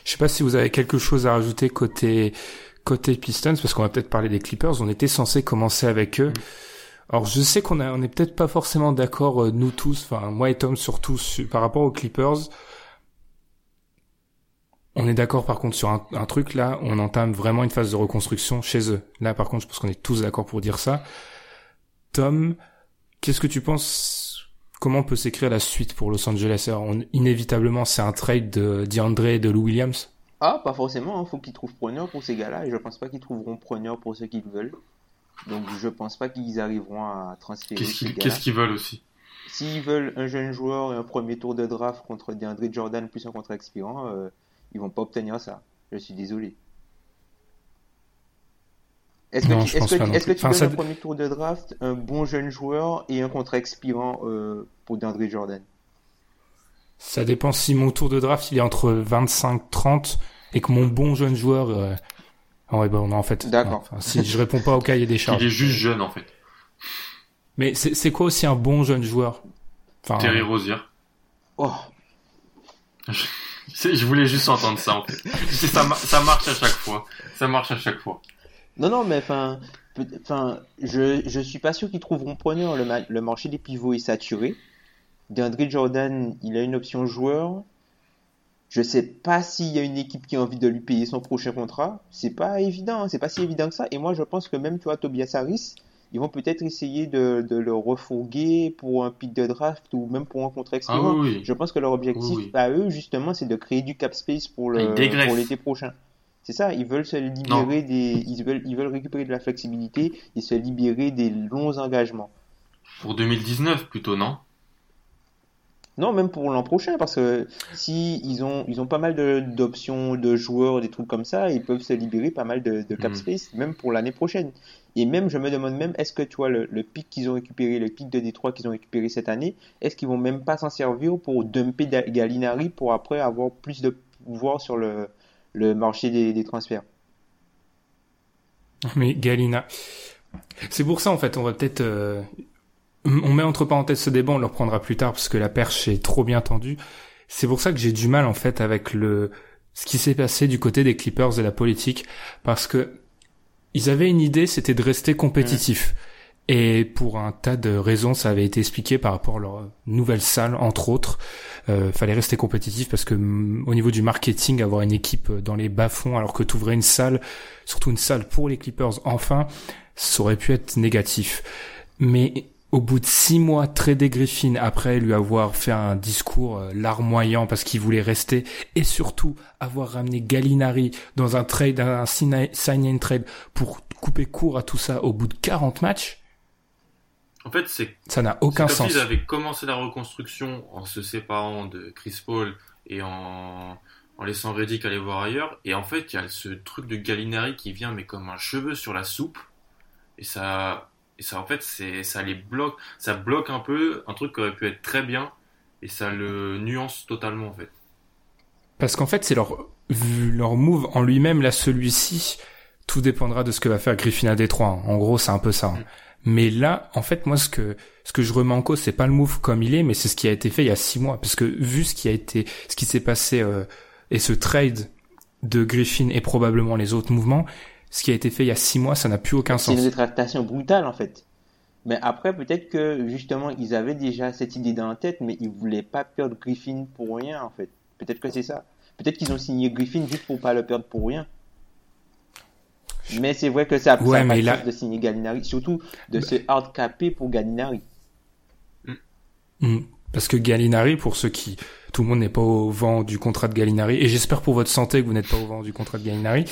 A: Je sais pas si vous avez quelque chose à rajouter côté, côté Pistons, parce qu'on va peut-être parler des Clippers. On était censé commencer avec eux. Alors je sais qu'on a, on est peut-être pas forcément d'accord, euh, nous tous, enfin moi et Tom surtout, su- par rapport aux Clippers. On est d'accord par contre sur un, un truc là, on entame vraiment une phase de reconstruction chez eux. Là par contre, je pense qu'on est tous d'accord pour dire ça. Tom, qu'est-ce que tu penses? Comment peut s'écrire la suite pour Los Angeles? Alors, on- Inévitablement, c'est un trade de DeAndre et de Lou Williams?
C: Ah, pas forcément, il faut qu'ils trouvent preneur pour ces gars-là, et je pense pas qu'ils trouveront preneur pour ceux qu'ils veulent. Donc, je pense pas qu'ils arriveront à transférer
B: qu'ils qu'est-ce qu'ils veulent aussi?
C: S'ils veulent un jeune joueur et un premier tour de draft contre DeAndre Jordan plus un contrat expirant, euh, ils vont pas obtenir ça. Je suis désolé. Est-ce que tu, que, que
A: Enfin,
C: donnes
A: ça-
C: un premier tour de draft, un bon jeune joueur et un contrat expirant euh, pour DeAndre Jordan?
A: Ça dépend si mon tour de draft il est entre 25-30 et que mon bon jeune joueur. Euh... Ah ouais, bah non, en fait.
C: D'accord.
A: enfin, si je réponds pas au cahier des
B: Il
A: charges.
B: est juste jeune en fait.
A: Mais c'est quoi aussi un bon jeune joueur? Enfin,
B: Terry Rozier.
C: Oh, <laughs>
B: Je voulais juste entendre ça en fait. Ça, ça marche à chaque fois. Ça marche à chaque fois.
C: Non, non, mais enfin, enfin, je, je suis pas sûr qu'ils trouveront preneur. Le, le marché des pivots est saturé. DeAndre Jordan, il a une option joueur. Je sais pas s'il y a une équipe qui a envie de lui payer son prochain contrat. C'est pas évident, hein, c'est pas si évident que ça. Et moi, je pense que même, tu Tobias Harris, ils vont peut-être essayer de, de le refourguer pour un pick de draft ou même pour un contrat
B: Ah
C: expirant.
B: oui, oui.
C: Je pense que leur objectif
B: Oui,
C: à eux, justement, c'est de créer du cap space pour l'été prochain. C'est ça, ils veulent se libérer des, ils veulent, ils veulent récupérer de la flexibilité et se libérer des longs engagements.
B: Pour 2019 plutôt, non?
C: Non, même pour l'an prochain, parce que si ils ont, ils ont pas mal d'options de, joueurs, des trucs comme ça, ils peuvent se libérer pas mal de, de cap mm. space, même pour l'année prochaine. Et même, je me demande même, est-ce que tu vois le, le pic qu'ils ont récupéré, le pic de Détroit qu'ils ont récupéré cette année, est-ce qu'ils vont même pas s'en servir pour dumper Gallinari pour après avoir plus de pouvoir sur le, le marché des, des transferts?
A: Mais Galina, c'est pour ça en fait, on va peut-être euh, on met entre parenthèses ce débat, on le reprendra plus tard parce que la perche est trop bien tendue. C'est pour ça que j'ai du mal en fait avec le ce qui s'est passé du côté des Clippers et la politique parce que ils avaient une idée, c'était de rester compétitif. Et pour un tas de raisons, ça avait été expliqué par rapport à leur nouvelle salle, entre autres. Euh, fallait rester compétitif parce que mm, au niveau du marketing, avoir une équipe dans les bas-fonds alors que tu ouvrais une salle, surtout une salle pour les Clippers, enfin, ça aurait pu être négatif. Mais au bout de six mois, trader Griffin après lui avoir fait un discours euh, larmoyant parce qu'il voulait rester et surtout avoir ramené Gallinari dans un trade, un sign-in trade pour couper court à tout ça au bout de 40 matchs.
B: En fait, c'est
A: ça n'a aucun sens.
B: Ils avaient commencé la reconstruction en se séparant de Chris Paul et en, en laissant Reddick aller voir ailleurs. Et en fait, il y a ce truc de Gallinari qui vient mais comme un cheveu sur la soupe. Et ça, et ça, en fait, c'est, ça les bloque, ça bloque un peu un truc qui aurait pu être très bien, et ça le nuance totalement, en fait.
A: Parce qu'en fait, c'est leur, leur move en lui-même, là, celui-ci, tout dépendra de ce que va faire Griffin à Détroit. En gros, c'est un peu ça. Mm. Mais là, en fait, moi, ce que, ce que je remets en cause, c'est pas le move comme il est, mais c'est ce qui a été fait il y a six mois. Parce que vu ce qui a été, ce qui s'est passé, euh, et ce trade de Griffin et probablement les autres mouvements, ce qui a été fait il y a six mois, ça n'a plus aucun sens.
C: C'est une rétractation brutale en fait. Mais après, peut-être que justement, ils avaient déjà cette idée dans la tête, mais ils voulaient pas perdre Griffin pour rien en fait. Peut-être que c'est ça. Peut-être qu'ils ont signé Griffin juste pour pas le perdre pour rien. Mais c'est vrai que ça, ouais, pas là... de signer Gallinari, surtout de bah... se hard caper pour Gallinari.
A: Mm. Parce que Gallinari, pour ceux qui tout le monde n'est pas au vent du contrat de Gallinari et j'espère pour votre santé que vous n'êtes pas au vent du contrat de Gallinari.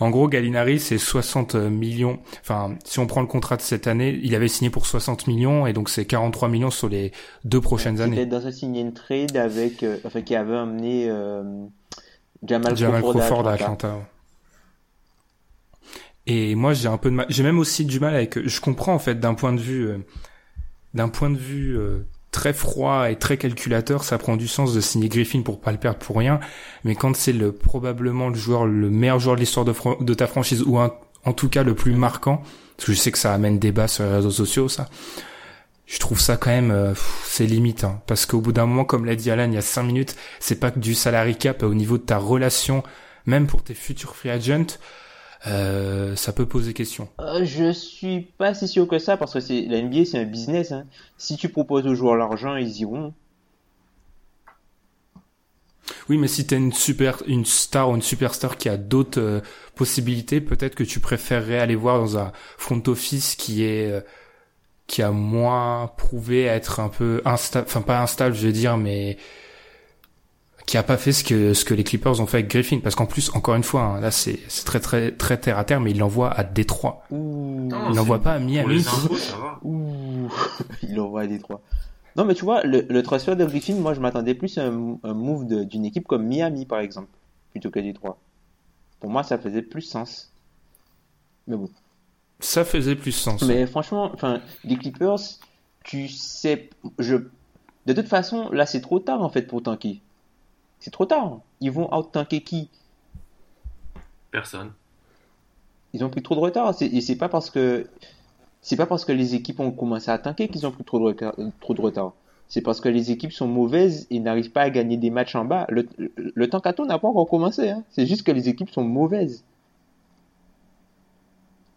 A: En gros, Gallinari c'est 60 millions. Enfin, si on prend le contrat de cette année, il avait signé pour 60 millions et donc c'est 43 millions sur les deux prochaines années.
C: C'était dans un signé une trade avec, euh, enfin, qui avait amené euh, Jamal,
A: Jamal
C: Crawford,
A: à Atlanta. Et moi, j'ai un peu de mal. J'ai même aussi du mal avec. Je comprends en fait d'un point de vue, euh, d'un point de vue euh, très froid et très calculateur, ça prend du sens de signer Griffin pour pas le perdre pour rien. Mais quand c'est le probablement le joueur, le meilleur joueur de l'histoire de, ta franchise ou en tout cas le plus marquant, parce que je sais que ça amène débat sur les réseaux sociaux, ça. Je trouve ça quand même, euh, c'est limite, hein, parce qu'au bout d'un moment, comme l'a dit Alan il y a cinq minutes, c'est pas que du salary cap au niveau de ta relation, même pour tes futurs free agents. Euh, ça peut poser question.
C: Euh, je suis pas si sûr que ça parce que c'est la NBA c'est un business. Hein. Si tu proposes aux joueurs l'argent, ils iront.
A: Oui, mais si t'es une super, une star ou une superstar qui a d'autres euh, possibilités, peut-être que tu préférerais aller voir dans un front office qui est euh, qui a moins prouvé être un peu instable, enfin pas instable, je veux dire, mais qui a pas fait ce que ce que les Clippers ont fait avec Griffin parce qu'en plus encore une fois hein, là c'est c'est très très très terre à terre mais il l'envoie à Détroit.
C: Ouh.
A: il l'envoie pas à Miami. <laughs>
C: Ouh. <laughs> il l'envoie à Détroit. Non mais tu vois le, le transfert de Griffin moi je m'attendais plus à un, un move d'une équipe comme Miami par exemple plutôt que Détroit. Pour moi ça faisait plus sens. Mais bon.
A: Ça faisait plus sens.
C: Mais franchement enfin les Clippers tu sais je de toute façon là c'est trop tard en fait pour tanker c'est trop tard. Ils vont out-tanker qui?
B: Personne.
C: Ils ont pris trop de retard. Et c'est pas parce que c'est pas parce que les équipes ont commencé à tanker qu'ils ont pris trop de, trop de retard. C'est parce que les équipes sont mauvaises et n'arrivent pas à gagner des matchs en bas. Le, le, tank à n'a pas encore commencé. Hein. C'est juste que les équipes sont mauvaises.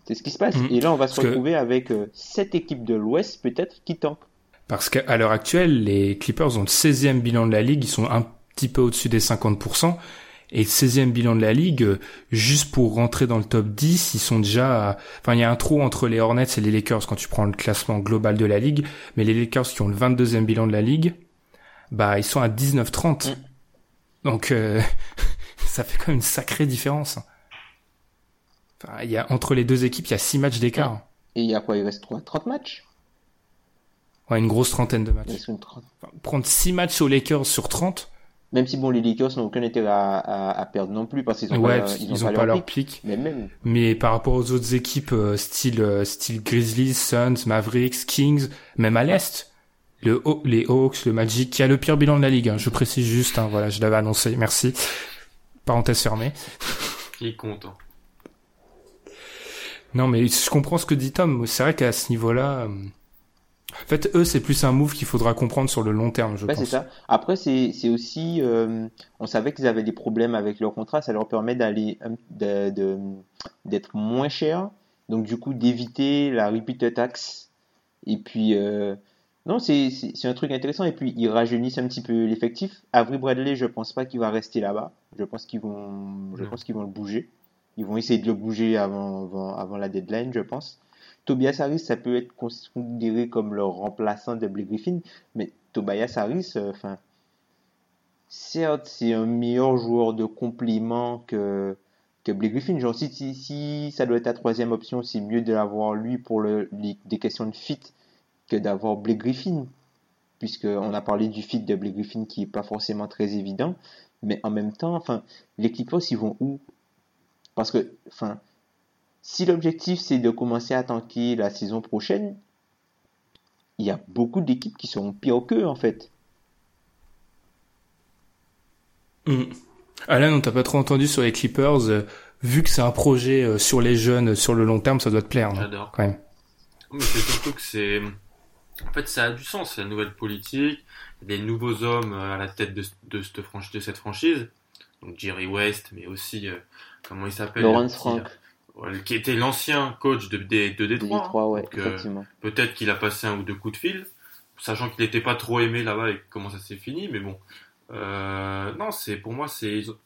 C: C'est ce qui se passe. Mmh. Et là, on va se retrouver avec euh, sept équipes de l'Ouest, peut-être, qui tankent.
A: Parce qu'à l'heure actuelle, les Clippers ont le 16e bilan de la ligue. Ils sont un petit peu au-dessus des 50%. Et 16e bilan de la ligue, euh, juste pour rentrer dans le top 10, ils sont déjà... Enfin, il y a un trou entre les Hornets et les Lakers quand tu prends le classement global de la ligue. Mais les Lakers qui ont le 22e bilan de la ligue, bah, ils sont à 19-30. Mm. Donc, euh, <laughs> ça fait quand même une sacrée différence. Enfin, il y a, entre les deux équipes, il y a 6 matchs d'écart.
C: Et il y a quoi Il reste 3 30 matchs?
A: Ouais, une grosse trentaine de matchs.
C: une trente-
A: Enfin, prendre 6 matchs aux Lakers sur 30,
C: Même si bon, les Lakers n'ont aucun intérêt à, à, à perdre non plus parce qu'ils ont
A: ouais,
C: pas, ils
A: qu'ils
C: ont
A: ont
C: pas,
A: pas
C: leur
A: leur pic.
C: Mais même,
A: Mais par rapport aux autres équipes, euh, style, euh, style Grizzlies, Suns, Mavericks, Kings, même à l'Est, le, les Hawks, le Magic, qui a le pire bilan de la ligue, hein, je précise juste, hein, voilà, je l'avais annoncé, merci. Parenthèse fermée.
B: Qui compte. hein.
A: Non, mais je comprends ce que dit Tom. C'est vrai qu'à ce niveau-là, euh, en fait, eux, c'est plus un move qu'il faudra comprendre sur le long terme, je
C: Ouais, c'est
A: pense.
C: ça. Après, c'est c'est aussi, euh, on savait qu'ils avaient des problèmes avec leur contrat, ça leur permet d'aller de- de- d'être moins cher, donc du coup d'éviter la repeat tax. Et puis, euh, non, c'est c'est c'est un truc intéressant. Et puis, ils rajeunissent un petit peu l'effectif. Avery Bradley, je pense pas qu'il va rester là-bas. Je pense qu'ils vont, je
B: Non.
C: pense qu'ils vont le bouger. Ils vont essayer de le bouger avant, avant, avant la deadline, je pense. Tobias Harris, ça peut être considéré comme le remplaçant de Blake Griffin, mais Tobias Harris, euh, enfin, certes, c'est un meilleur joueur de complément que, que Blake Griffin. Genre, si, si, ça doit être ta troisième option, c'est mieux de l'avoir lui pour des questions de fit que d'avoir Blake Griffin, puisqu'on a parlé du fit de Blake Griffin qui est pas forcément très évident, mais en même temps, enfin, les Clippers, ils vont où? Parce que, enfin, si l'objectif c'est de commencer à tanker la saison prochaine, il y a beaucoup d'équipes qui seront pires qu'eux en fait.
A: Mm. Alan, on t'a pas trop entendu sur les Clippers. euh, vu que c'est un projet euh, sur les jeunes, euh, sur le long terme, ça doit te plaire,
B: J'adore.
A: quand même.
B: Mais c'est surtout que c'est. En fait, ça a du sens, c'est la nouvelle politique, des nouveaux hommes à la tête de, de, cette, franchi- de cette franchise. Donc Jerry West, mais aussi, euh, comment il s'appelle le
C: Lawrence
B: petit,
C: Frank
B: Qui était l'ancien coach de, de, de Détroit.
C: Détroit, ouais,
B: Donc, euh. Peut-être qu'il a passé un ou deux coups de fil, sachant qu'il n'était pas trop aimé là-bas et comment ça s'est fini, mais bon. Euh, non, c'est pour moi, c'est ils ont,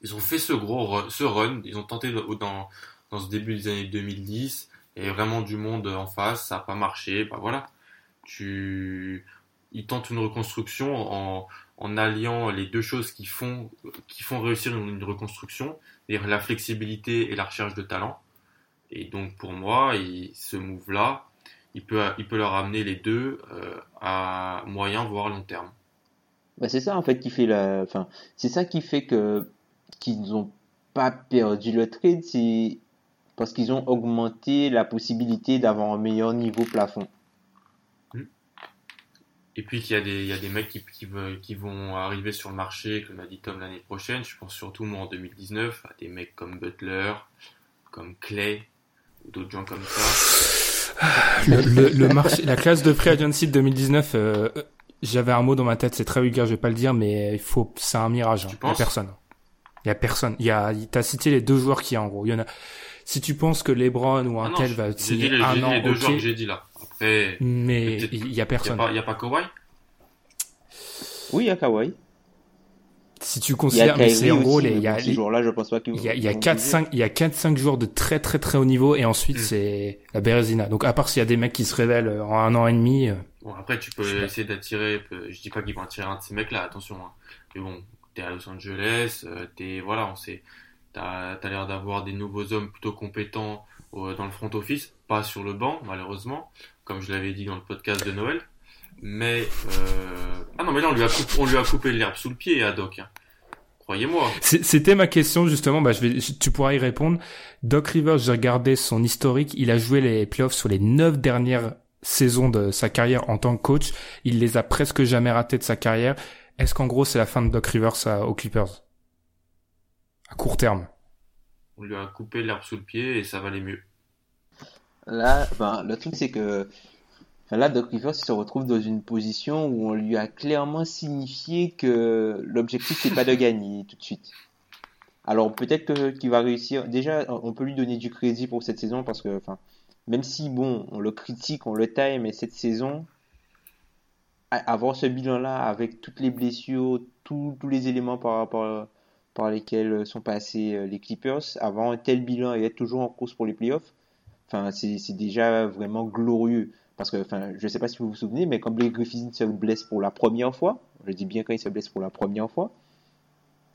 B: ils ont fait ce gros run, ce run, ils ont tenté dans, dans, ce début des années 2010, il y avait vraiment du monde en face, ça n'a pas marché, bah voilà. Tu, ils tentent une reconstruction en, en alliant les deux choses qui font, qui font réussir une, reconstruction, c'est-à-dire la flexibilité et la recherche de talent. Et donc pour moi, il- ce move-là, il peut, il peut leur amener les deux euh, à moyen voire long terme.
C: Bah, c'est ça en fait qui fait la, enfin, c'est ça qui fait que qu'ils n'ont pas perdu le trade, c'est parce qu'ils ont augmenté la possibilité d'avoir un meilleur niveau plafond.
B: Et puis qu'il y a des, il y a des mecs qui, qui, veulent- qui vont arriver sur le marché, comme l'a dit Tom l'année prochaine. Je pense surtout moi en 2019 à des mecs comme Butler, comme Clay, ou d'autres gens comme ça.
A: Le, le, le marché, la classe de free agency de 2019, euh, euh, j'avais un mot dans ma tête, c'est très vulgaire, je vais pas le dire, mais il faut, c'est un mirage. hein. Il y a personne. Il y a personne. Il y a, cité les deux joueurs qui, en gros, il y en a. Si tu penses que LeBron ou
B: Ah
A: un
B: non,
A: tel va
B: dit
A: signer
B: les,
A: un an,
B: les deux joueurs que j'ai dit là.
A: Mais il y a
B: il n'y a,
A: personne.
B: il y a pas Kawhi?
C: Oui, il y a Kawhi.
A: Si tu considères, mais c'est en gros, il y a,
C: joueurs-là, je pense pas qu'ils
A: il y a, il y a
C: vont
A: 4,
C: bouger.
A: 5, il y a 4, 5 joueurs de très, très, très haut niveau, et ensuite,
B: Mm.
A: c'est la Bérésina. Donc, à part s'il y a des mecs qui se révèlent en un an et demi, euh,
B: Bon, après, tu peux essayer d'attirer, je dis pas qu'ils vont attirer un de ces mecs-là, attention. Hein. Mais bon, t'es à Los Angeles, euh, t'es, voilà, on sait, t'as, t'as l'air d'avoir des nouveaux hommes plutôt compétents euh, dans le front office, pas sur le banc, malheureusement, comme je l'avais dit dans le podcast de Noël. Mais, euh... ah non, mais là, on lui a coupé, on lui a coupé l'herbe sous le pied à Doc. hein. Croyez-moi.
A: C'était ma question justement. Bah, je vais, je- tu pourras y répondre. Doc Rivers, j'ai regardé son historique. Il a joué les playoffs sur les neuf dernières saisons de sa carrière en tant que coach. Il les a presque jamais ratés de sa carrière. Est-ce qu'en gros c'est la fin de Doc Rivers à- aux Clippers? À court terme
B: On lui a coupé l'herbe sous le pied et ça valait mieux.
C: Là, ben, le truc, c'est que là, Doc Rivers se retrouve dans une position où on lui a clairement signifié que l'objectif, c'est pas de <laughs> gagner tout de suite. Alors, peut-être que qu'il va réussir. Déjà, on peut lui donner du crédit pour cette saison parce que, enfin, même si, bon, on le critique, on le taille, mais cette saison, avoir ce bilan-là avec toutes les blessures, tous tous les éléments par rapport par lesquels sont passés euh, les Clippers, avoir un tel bilan et être toujours en course pour les playoffs, Enfin, c'est déjà vraiment glorieux. Parce que, enfin, je sais pas si vous vous souvenez, mais quand Blake Griffin se blesse pour la première fois, je dis bien quand il se blesse pour la première fois,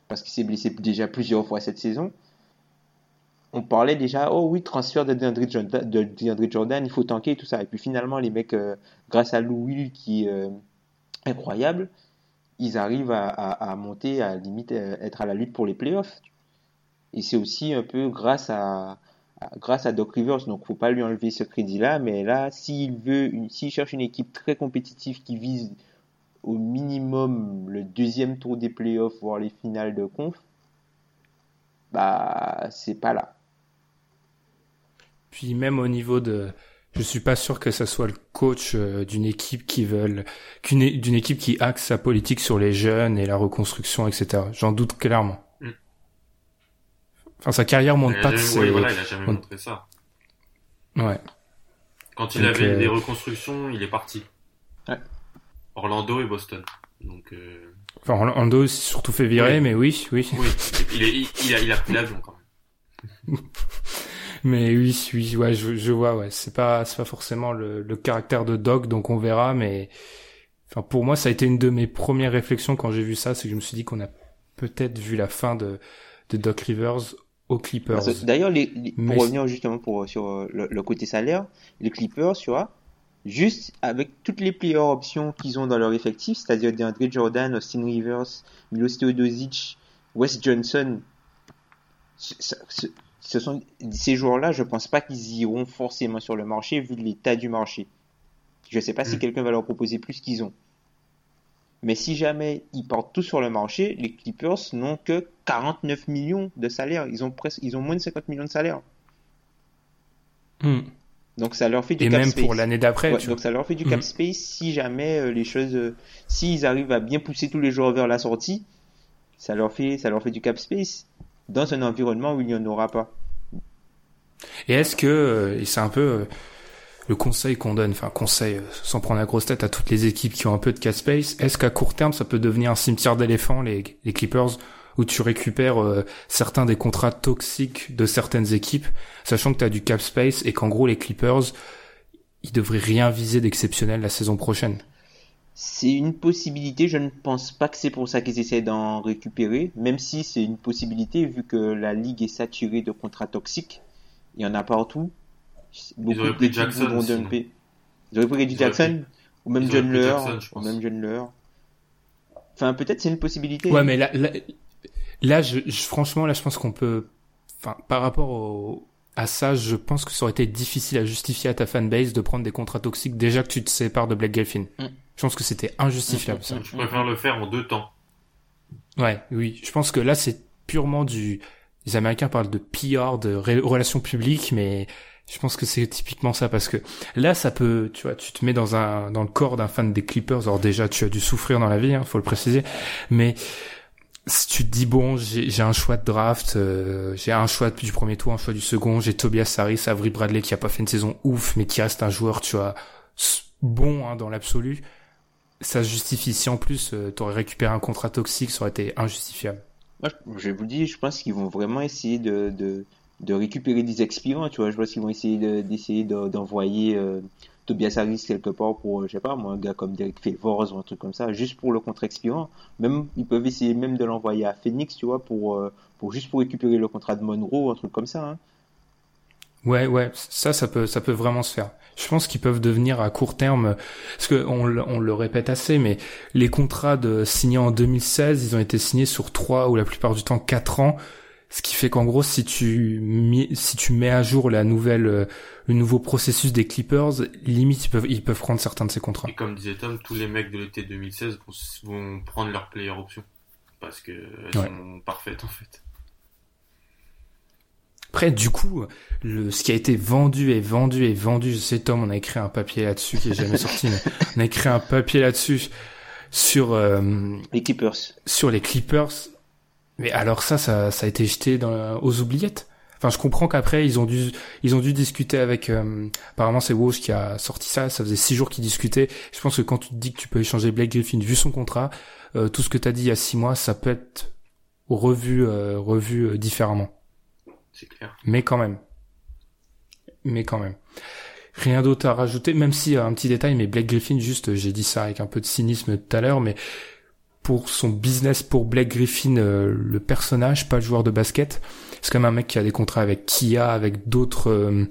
C: parce qu'il s'est blessé déjà plusieurs fois cette saison, on parlait déjà, oh oui, transfert de DeAndre Jordan, il faut tanker et tout ça. Et puis finalement, les mecs, euh, grâce à Lou Will qui est euh, incroyable, ils arrivent à, à, à, monter, à limite euh, être à la lutte pour les playoffs. Et c'est aussi un peu grâce à, grâce à Doc Rivers. Donc, faut pas lui enlever ce crédit-là. Mais là, s'il veut, s'il cherche une équipe très compétitive qui vise au minimum le deuxième tour des playoffs, voire les finales de conf, bah, c'est pas là.
A: Puis même au niveau de, je suis pas sûr que ça soit le coach euh, d'une équipe qui veulent, d'une équipe qui axe sa politique sur les jeunes et la reconstruction, etc. J'en doute clairement. Enfin, sa carrière montre pas de
B: ses... voilà, il a jamais montré ça.
A: Ouais.
B: Quand il Donc, avait euh... des reconstructions, il est parti.
C: Ouais.
B: Orlando et Boston. Donc. Euh...
A: Enfin, Orlando s'est surtout fait virer, mais oui, oui.
B: Oui. il, est, il, il, a, il a pris l'avion quand même. <laughs>
A: Mais oui, oui, ouais, je, je vois, ouais. C'est pas, c'est pas forcément le, le, caractère de Doc, donc on verra, mais, enfin, pour moi, ça a été une de mes premières réflexions quand j'ai vu ça, c'est que je me suis dit qu'on a peut-être vu la fin de, de Doc Rivers aux Clippers.
C: D'ailleurs, pour revenir justement pour, sur le, le, côté salaire, les Clippers, tu vois, juste avec toutes les player options qu'ils ont dans leur effectif, c'est-à-dire DeAndre Jordan, Austin Rivers, Milos Teodosic, Wes Johnson, ce sont ces joueurs-là, je pense pas qu'ils iront forcément sur le marché vu l'état du marché. Je sais pas mmh. si quelqu'un va leur proposer plus qu'ils ont. Mais si jamais ils partent tous sur le marché, les Clippers n'ont que 49 millions de salaire. Ils ont presque, ils ont moins de 50 millions de salaire.
A: Mmh.
C: Donc ça leur fait du
A: Et
C: cap
A: même
C: space.
A: pour l'année d'après.
C: Ouais, donc ça leur fait du cap mmh. space si jamais euh, les choses, euh, s'ils arrivent à bien pousser tous les joueurs vers la sortie, ça leur fait, ça leur fait du cap space dans un environnement où il n'y en aura pas.
A: Et est-ce que, et c'est un peu euh, le conseil qu'on donne, enfin conseil sans prendre la grosse tête à toutes les équipes qui ont un peu de cap space, est-ce qu'à court terme ça peut devenir un cimetière d'éléphants, les, les Clippers, où tu récupères euh, certains des contrats toxiques de certaines équipes, sachant que tu as du cap space et qu'en gros les Clippers, ils devraient rien viser d'exceptionnel la saison prochaine?
C: C'est une possibilité. Je ne pense pas que c'est pour ça qu'ils essaient d'en récupérer, même si c'est une possibilité vu que la ligue est saturée de contrats toxiques. Il y en a partout.
B: Beaucoup d'équipes vont dumper.
C: Ils auraient pris Reggie Jackson ou même John Lehrer, ou même John Lehrer. Enfin, peut-être c'est une possibilité.
A: Ouais, mais là, là, là je, je, franchement, là, je pense qu'on peut, enfin, par rapport au, à ça, je pense que ça aurait été difficile à justifier à ta fanbase de prendre des contrats toxiques déjà que tu te sépares de Black Gelfin. Mm. Je pense que c'était injustifiable, ça.
B: Je préfère le faire en deux temps.
A: Ouais, oui. Je pense que là, c'est purement du... Les Américains parlent de PR, de relations publiques, mais je pense que c'est typiquement ça parce que là, ça peut, tu vois, tu te mets dans un, dans le corps d'un fan des Clippers. Alors déjà, tu as dû souffrir dans la vie, hein, faut le préciser. Mais si tu te dis bon, j'ai un choix de draft, euh, j'ai un choix du premier tour, un choix du second, j'ai Tobias Harris, Avery Bradley qui a pas fait une saison ouf, mais qui reste un joueur, tu vois, bon hein, dans l'absolu ça se justifie. Si en plus euh, t'aurais récupéré un contrat toxique, ça aurait été injustifiable.
C: Moi, je vous dis, je pense qu'ils vont vraiment essayer de, de, de, récupérer des expirants, tu vois. Je pense qu'ils vont essayer d'essayer de, d'envoyer euh, Tobias Harris quelque part pour, je sais pas, moi, un gars comme Derek Favors ou un truc comme ça, juste pour le contrat expirant. Même, ils peuvent essayer même de l'envoyer à Phoenix, tu vois, pour, euh, pour juste pour récupérer le contrat de Monroe, un truc comme ça. Hein.
A: Ouais, ouais, ça, ça peut, ça peut vraiment se faire. Je pense qu'ils peuvent devenir à court terme, parce que on, on, le répète assez, mais les contrats de signés en 2016, ils ont été signés sur trois ou la plupart du temps quatre ans, ce qui fait qu'en gros, si tu si tu mets à jour la nouvelle, euh, le nouveau processus des Clippers, limite ils peuvent ils peuvent prendre certains de ces contrats.
B: Et comme disait Tom, tous les mecs de l'été 2016 vont, vont prendre leur player option parce que elles ouais. sont parfaites en fait.
A: Après, du coup, le, ce qui a été vendu et vendu et vendu, je sais Tom, on a écrit un papier là-dessus qui est jamais sorti, mais on a écrit un papier là-dessus sur euh,
C: les Clippers.
A: Sur les Clippers. Mais alors ça, ça, ça a été jeté dans, aux oubliettes. Enfin, je comprends qu'après ils ont dû, ils ont dû discuter avec. Euh, apparemment, c'est Walsh qui a sorti ça. Ça faisait six jours qu'ils discutaient. Je pense que quand tu te dis que tu peux échanger Blake Griffin vu son contrat, euh, tout ce que tu as dit il y a six mois, ça peut être revu, euh, revu différemment.
B: C'est clair.
A: Mais quand même. Mais quand même. Rien d'autre à rajouter, même si un petit détail, mais Blake Griffin, juste, j'ai dit ça avec un peu de cynisme tout à l'heure, mais pour son business pour Blake Griffin, euh, le personnage, pas le joueur de basket, c'est quand même un mec qui a des contrats avec Kia, avec d'autres, euh,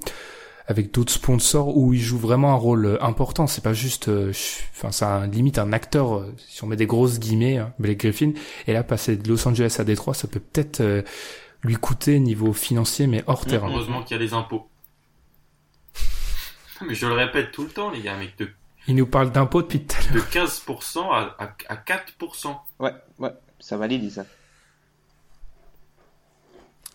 A: avec d'autres sponsors où il joue vraiment un rôle important. C'est pas juste, euh, enfin, un, limite un acteur. euh, si on met des grosses guillemets, hein, Blake Griffin. Et là, passer de Los Angeles à Détroit, ça peut peut-être euh, lui coûter niveau financier, mais hors terrain.
B: Heureusement qu'il y a des impôts. <laughs> Mais je le répète tout le temps, les gars, mec, de,
A: Il nous parle d'impôts depuis tout à l'heure.
B: de 15% à, à, à 4%.
C: Ouais, ouais, ça va l'aider ça.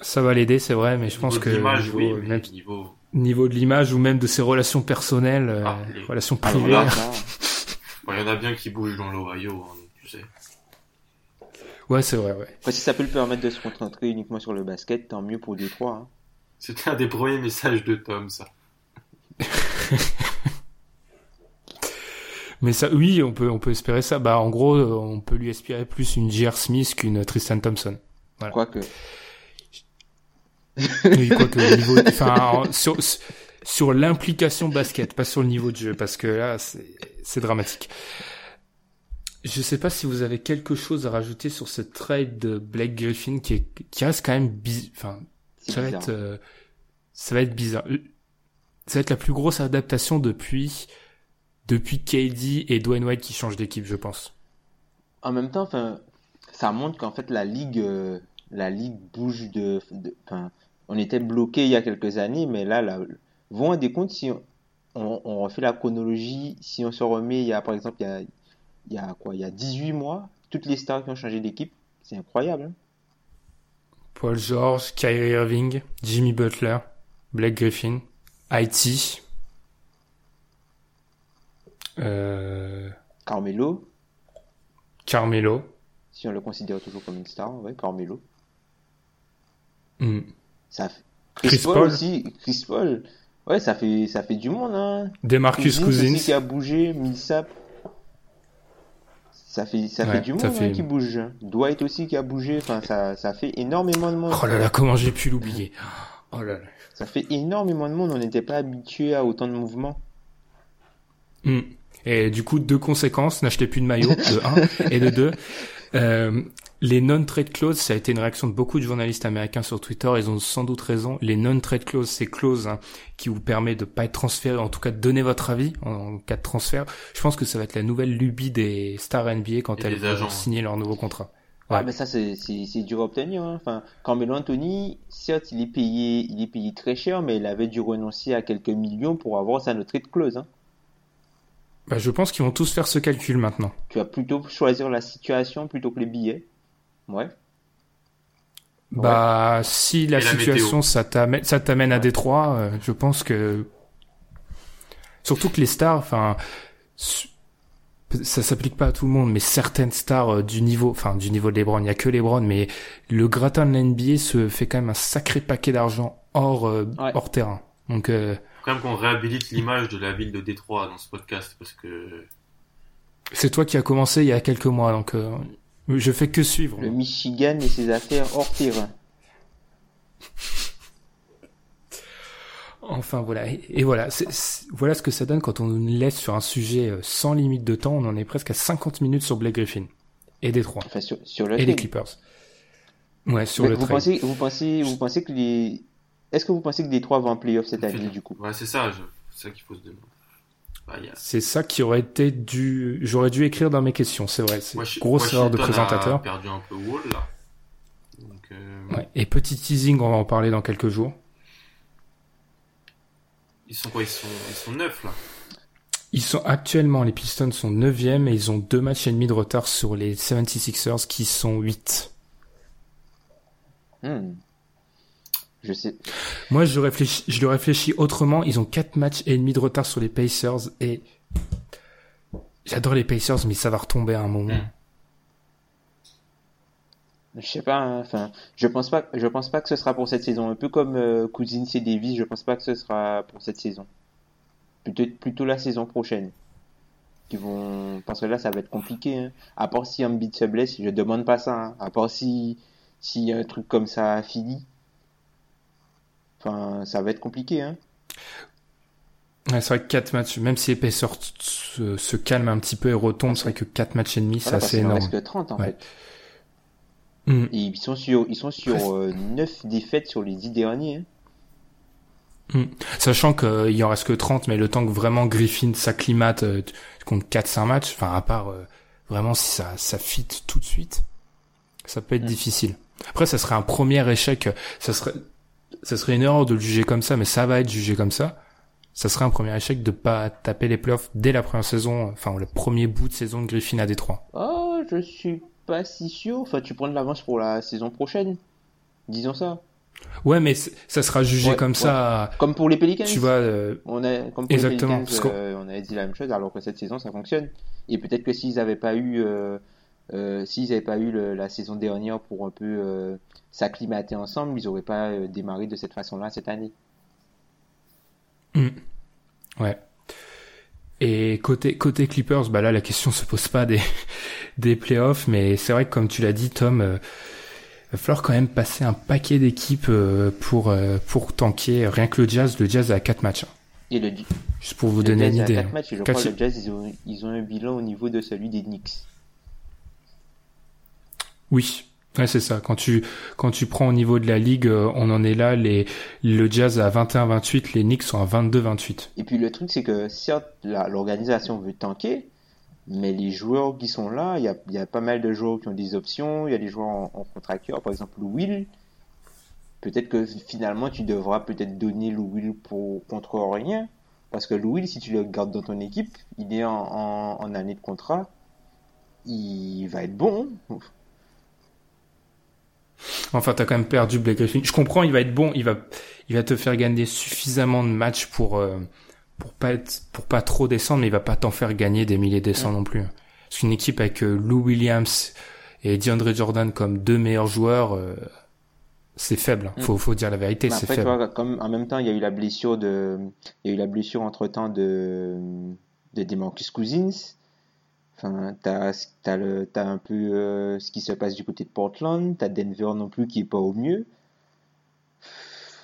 A: Ça va l'aider, c'est vrai, mais je pense
B: Niveau
A: que
B: de l'image,
A: niveau,
B: oui, mais
A: même
B: niveau...
A: niveau de l'image ou même de ses relations personnelles, euh,
B: Ah, les-
A: relations privées. <laughs> <laughs>
B: il y en a bien qui bougent dans l'Ohio, hein, tu sais.
A: Ouais, c'est vrai, ouais.
C: Après, si ça peut le permettre de se concentrer uniquement sur le basket, tant mieux pour Détroit. Hein.
B: C'était un des premiers messages de Tom, ça. <laughs>
A: Mais ça, oui, on peut, on peut espérer ça. Bah, en gros, euh, on peut lui espérer plus une J.R. Smith qu'une Tristan Thompson. Voilà.
C: Quoique, <laughs>
A: Oui, quoique, au niveau, enfin, en- sur, sur l'implication basket, pas sur le niveau de jeu, parce que là, c'est, dramatique. Je sais pas si vous avez quelque chose à rajouter sur ce trade de Blake Griffin qui est, qui reste quand même enfin, ça va
C: bizarre.
A: être, euh, ça va être bizarre. Euh, Ça va être la plus grosse adaptation depuis, depuis KD et Dwayne White qui changent d'équipe, je pense.
C: En même temps, ça montre qu'en fait la ligue, euh, la ligue bouge de, on était bloqué il y a quelques années, mais là, là, vous vous rendez compte si on, on, on refait la chronologie, si on se remet il y a, par exemple, il y a, il y a quoi, il y a 18 mois, toutes les stars qui ont changé d'équipe, c'est incroyable. hein.
A: Paul George, Kyrie Irving, Jimmy Butler, Blake Griffin, IT,
C: Carmelo,
A: Carmelo.
C: si on le considère toujours comme une star, ouais, Carmelo.
A: Hmm.
C: Ça fait... Chris,
A: Chris
C: Paul,
A: Paul.
C: aussi, Chris Paul. Ouais, ça fait, ça fait du monde, hein.
A: Demarcus
C: Cousins aussi qui
A: Cousins.
C: a bougé, Millsap. Ça fait, ça
A: Ouais,
C: fait du monde hein, qui bouge. Dwight aussi qui a bougé. Enfin, ça, ça fait énormément de monde.
A: Oh là là, comment j'ai pu l'oublier. Oh là là.
C: Ça fait énormément de monde. On n'était pas habitué à autant de mouvements.
A: Hmm. Et du coup, deux conséquences, n'achetez plus de maillot, de un, et de deux, euh, les non-trade clauses, ça a été une réaction de beaucoup de journalistes américains sur Twitter, ils ont sans doute raison. Les non-trade clauses, c'est clauses hein, qui vous permet de pas être transféré, en tout cas de donner votre avis en, en cas de transfert. Je pense que ça va être la nouvelle lubie des stars NBA quand
B: Et
A: elles vont signer leur nouveau contrat.
C: Ah,
A: Ouais.
C: mais ça, c'est, c'est, c'est dur à obtenir. hein. Enfin, Carmelo Anthony, certes, il est payé, il est payé très cher, mais il avait dû renoncer à quelques millions pour avoir sa no-trade clause. Hein.
A: Bah, je pense qu'ils vont tous faire ce calcul maintenant.
C: Tu vas plutôt choisir la situation plutôt que les billets. Ouais.
A: Bah, si la
B: Et
A: situation ça t'amène, ça t'amène à Détroit, euh, je pense que surtout que les stars, enfin, su- ça s'applique pas à tout le monde, mais certaines stars euh, du niveau, enfin du niveau de LeBron, il y a que LeBron, mais le gratin de la NBA se fait quand même un sacré paquet d'argent hors euh,
C: Ouais.
A: hors terrain. Donc euh,
B: quand même qu'on réhabilite l'image de la ville de Détroit dans ce podcast, parce que
A: c'est toi qui as commencé il y a quelques mois, donc euh, je fais que suivre.
C: Le Michigan et ses affaires hors terrain.
A: Enfin voilà, et, et voilà, c'est- c'est- voilà ce que ça donne quand on nous laisse sur un sujet euh, sans limite de temps. On en est presque à 50 minutes sur Blake Griffin et Détroit
C: Enfin, sur, sur le
A: et les. Clippers. Ouais, sur
C: Mais
A: le
C: vous
A: trade.
C: pensez, vous pensez, vous pensez que les, est-ce que vous pensez que Détroit va en playoff cette année du coup?
B: Ouais, c'est ça, je- c'est ça qu'il faut se demander. Bah, a-
A: C'est ça qui aurait été dû, j'aurais dû écrire dans mes questions. C'est vrai, c'est
B: Washi-
A: grosse erreur de présentateur.
B: a perdu un peu Wall là. Donc, euh,
A: Ouais. Et petit teasing, on va en parler dans quelques jours.
B: ils sont quoi? Ils sont, ils sont neufs là.
A: Ils sont actuellement, les Pistons sont 9e et ils ont deux matchs et demi de retard sur les 76ers qui sont 8.
C: Hmm. Je sais.
A: Moi, je réfléchis, je le réfléchis autrement. Ils ont quatre matchs et demi de retard sur les Pacers et j'adore les Pacers, mais ça va retomber à un moment.
B: Mm.
C: Je sais pas. hein, Enfin, je pense pas. Je pense pas que ce sera pour cette saison. Un peu comme euh, Cousins et Davis, je pense pas que ce sera pour cette saison. Plutôt, plutôt la saison prochaine. Qui vont. Parce que là, ça va être compliqué. Hein. À part si Embiid se blesse, je demande pas ça. hein. À part si s'il y a un truc comme ça à Philly. Enfin, ça va être compliqué. Hein.
A: Ouais, c'est vrai que quatre matchs, même si Pacers se, se calment un petit peu et retombent, c'est vrai que quatre matchs et demi, c'est
C: Voilà, parce
A: assez énorme.
C: reste que 30 en
A: Ouais.
C: fait.
A: Mm.
C: Et ils sont sur, ils sont sur euh, 9 défaites sur les 10 derniers. hein.
A: Sachant qu'il y en reste que 30, mais le temps que vraiment Griffin s'acclimate, euh, comptes 4-5 matchs, enfin à part euh, vraiment si ça, ça fit tout de suite, ça peut être
C: Mm.
A: difficile. Après, ça serait un premier échec, euh, ça serait, ça serait une erreur de le juger comme ça, mais ça va être jugé comme ça. Ça serait un premier échec de pas taper les playoffs dès la première saison, enfin le premier bout de saison de Griffin à Détroit.
C: Oh, je suis pas si sûr. Enfin, tu prends de l'avance pour la saison prochaine. Disons ça.
A: Ouais, mais ça sera jugé
C: Ouais,
A: comme
C: ouais.
A: ça,
C: Comme pour les Pelicans.
A: tu vois. euh,
C: On a, comme pour
A: Exactement,
C: les Pelicans, euh, on avait dit la même chose, alors que cette saison, ça fonctionne. Et peut-être que s'ils avaient pas eu, euh, euh, s'ils avaient pas eu le- la saison dernière pour un peu euh, s'acclimater ensemble, ils auraient pas euh, démarré de cette façon-là cette année.
A: Ouais. Et côté côté Clippers, bah là la question se pose pas des <laughs> des playoffs, mais c'est vrai que comme tu l'as dit, Tom, euh, va falloir quand même passer un paquet d'équipes pour pour tanker. Rien que le Jazz, le Jazz a quatre matchs. hein.
C: Et le,
A: Juste pour vous
C: le
A: donner
C: Jazz
A: une idée.
C: quatre
A: hein.
C: matchs, et je
A: Quatre-
C: crois que le Jazz, ils ont, ils ont un bilan au niveau de celui des Knicks.
A: Oui. C'est ça. Quand tu prends au niveau de la ligue, euh, on en est là. Les le Jazz à 21-28, les Knicks sont à 22-28.
C: Et puis le truc, c'est que certes, l'organisation veut tanker, mais les joueurs qui sont là, il y a, y a pas mal de joueurs qui ont des options, il y a des joueurs en, contracteur, par exemple Will. Peut-être que finalement, tu devras peut-être donner le Will pour, contre rien, parce que le Will, si tu le gardes dans ton équipe, il est en année de contrat, il va être bon.
A: Enfin, t'as quand même perdu Blake Griffin. Je comprends, il va être bon, il va, il va te faire gagner suffisamment de matchs pour, euh, pour pas être, pour pas trop descendre, mais il va pas t'en faire gagner des milliers de cents non plus. Parce qu'une équipe avec euh, Lou Williams et DeAndre Jordan comme deux meilleurs joueurs, euh, c'est faible.
C: Mm.
A: Faut, faut dire la vérité, c'est faible.
C: vois, comme en même temps, il y a eu la blessure de, il y a eu la blessure entre temps de, de Demarcus Cousins. Enfin, t'as, t'as un peu euh, ce qui se passe du côté de Portland. T'as Denver non plus qui est pas au mieux.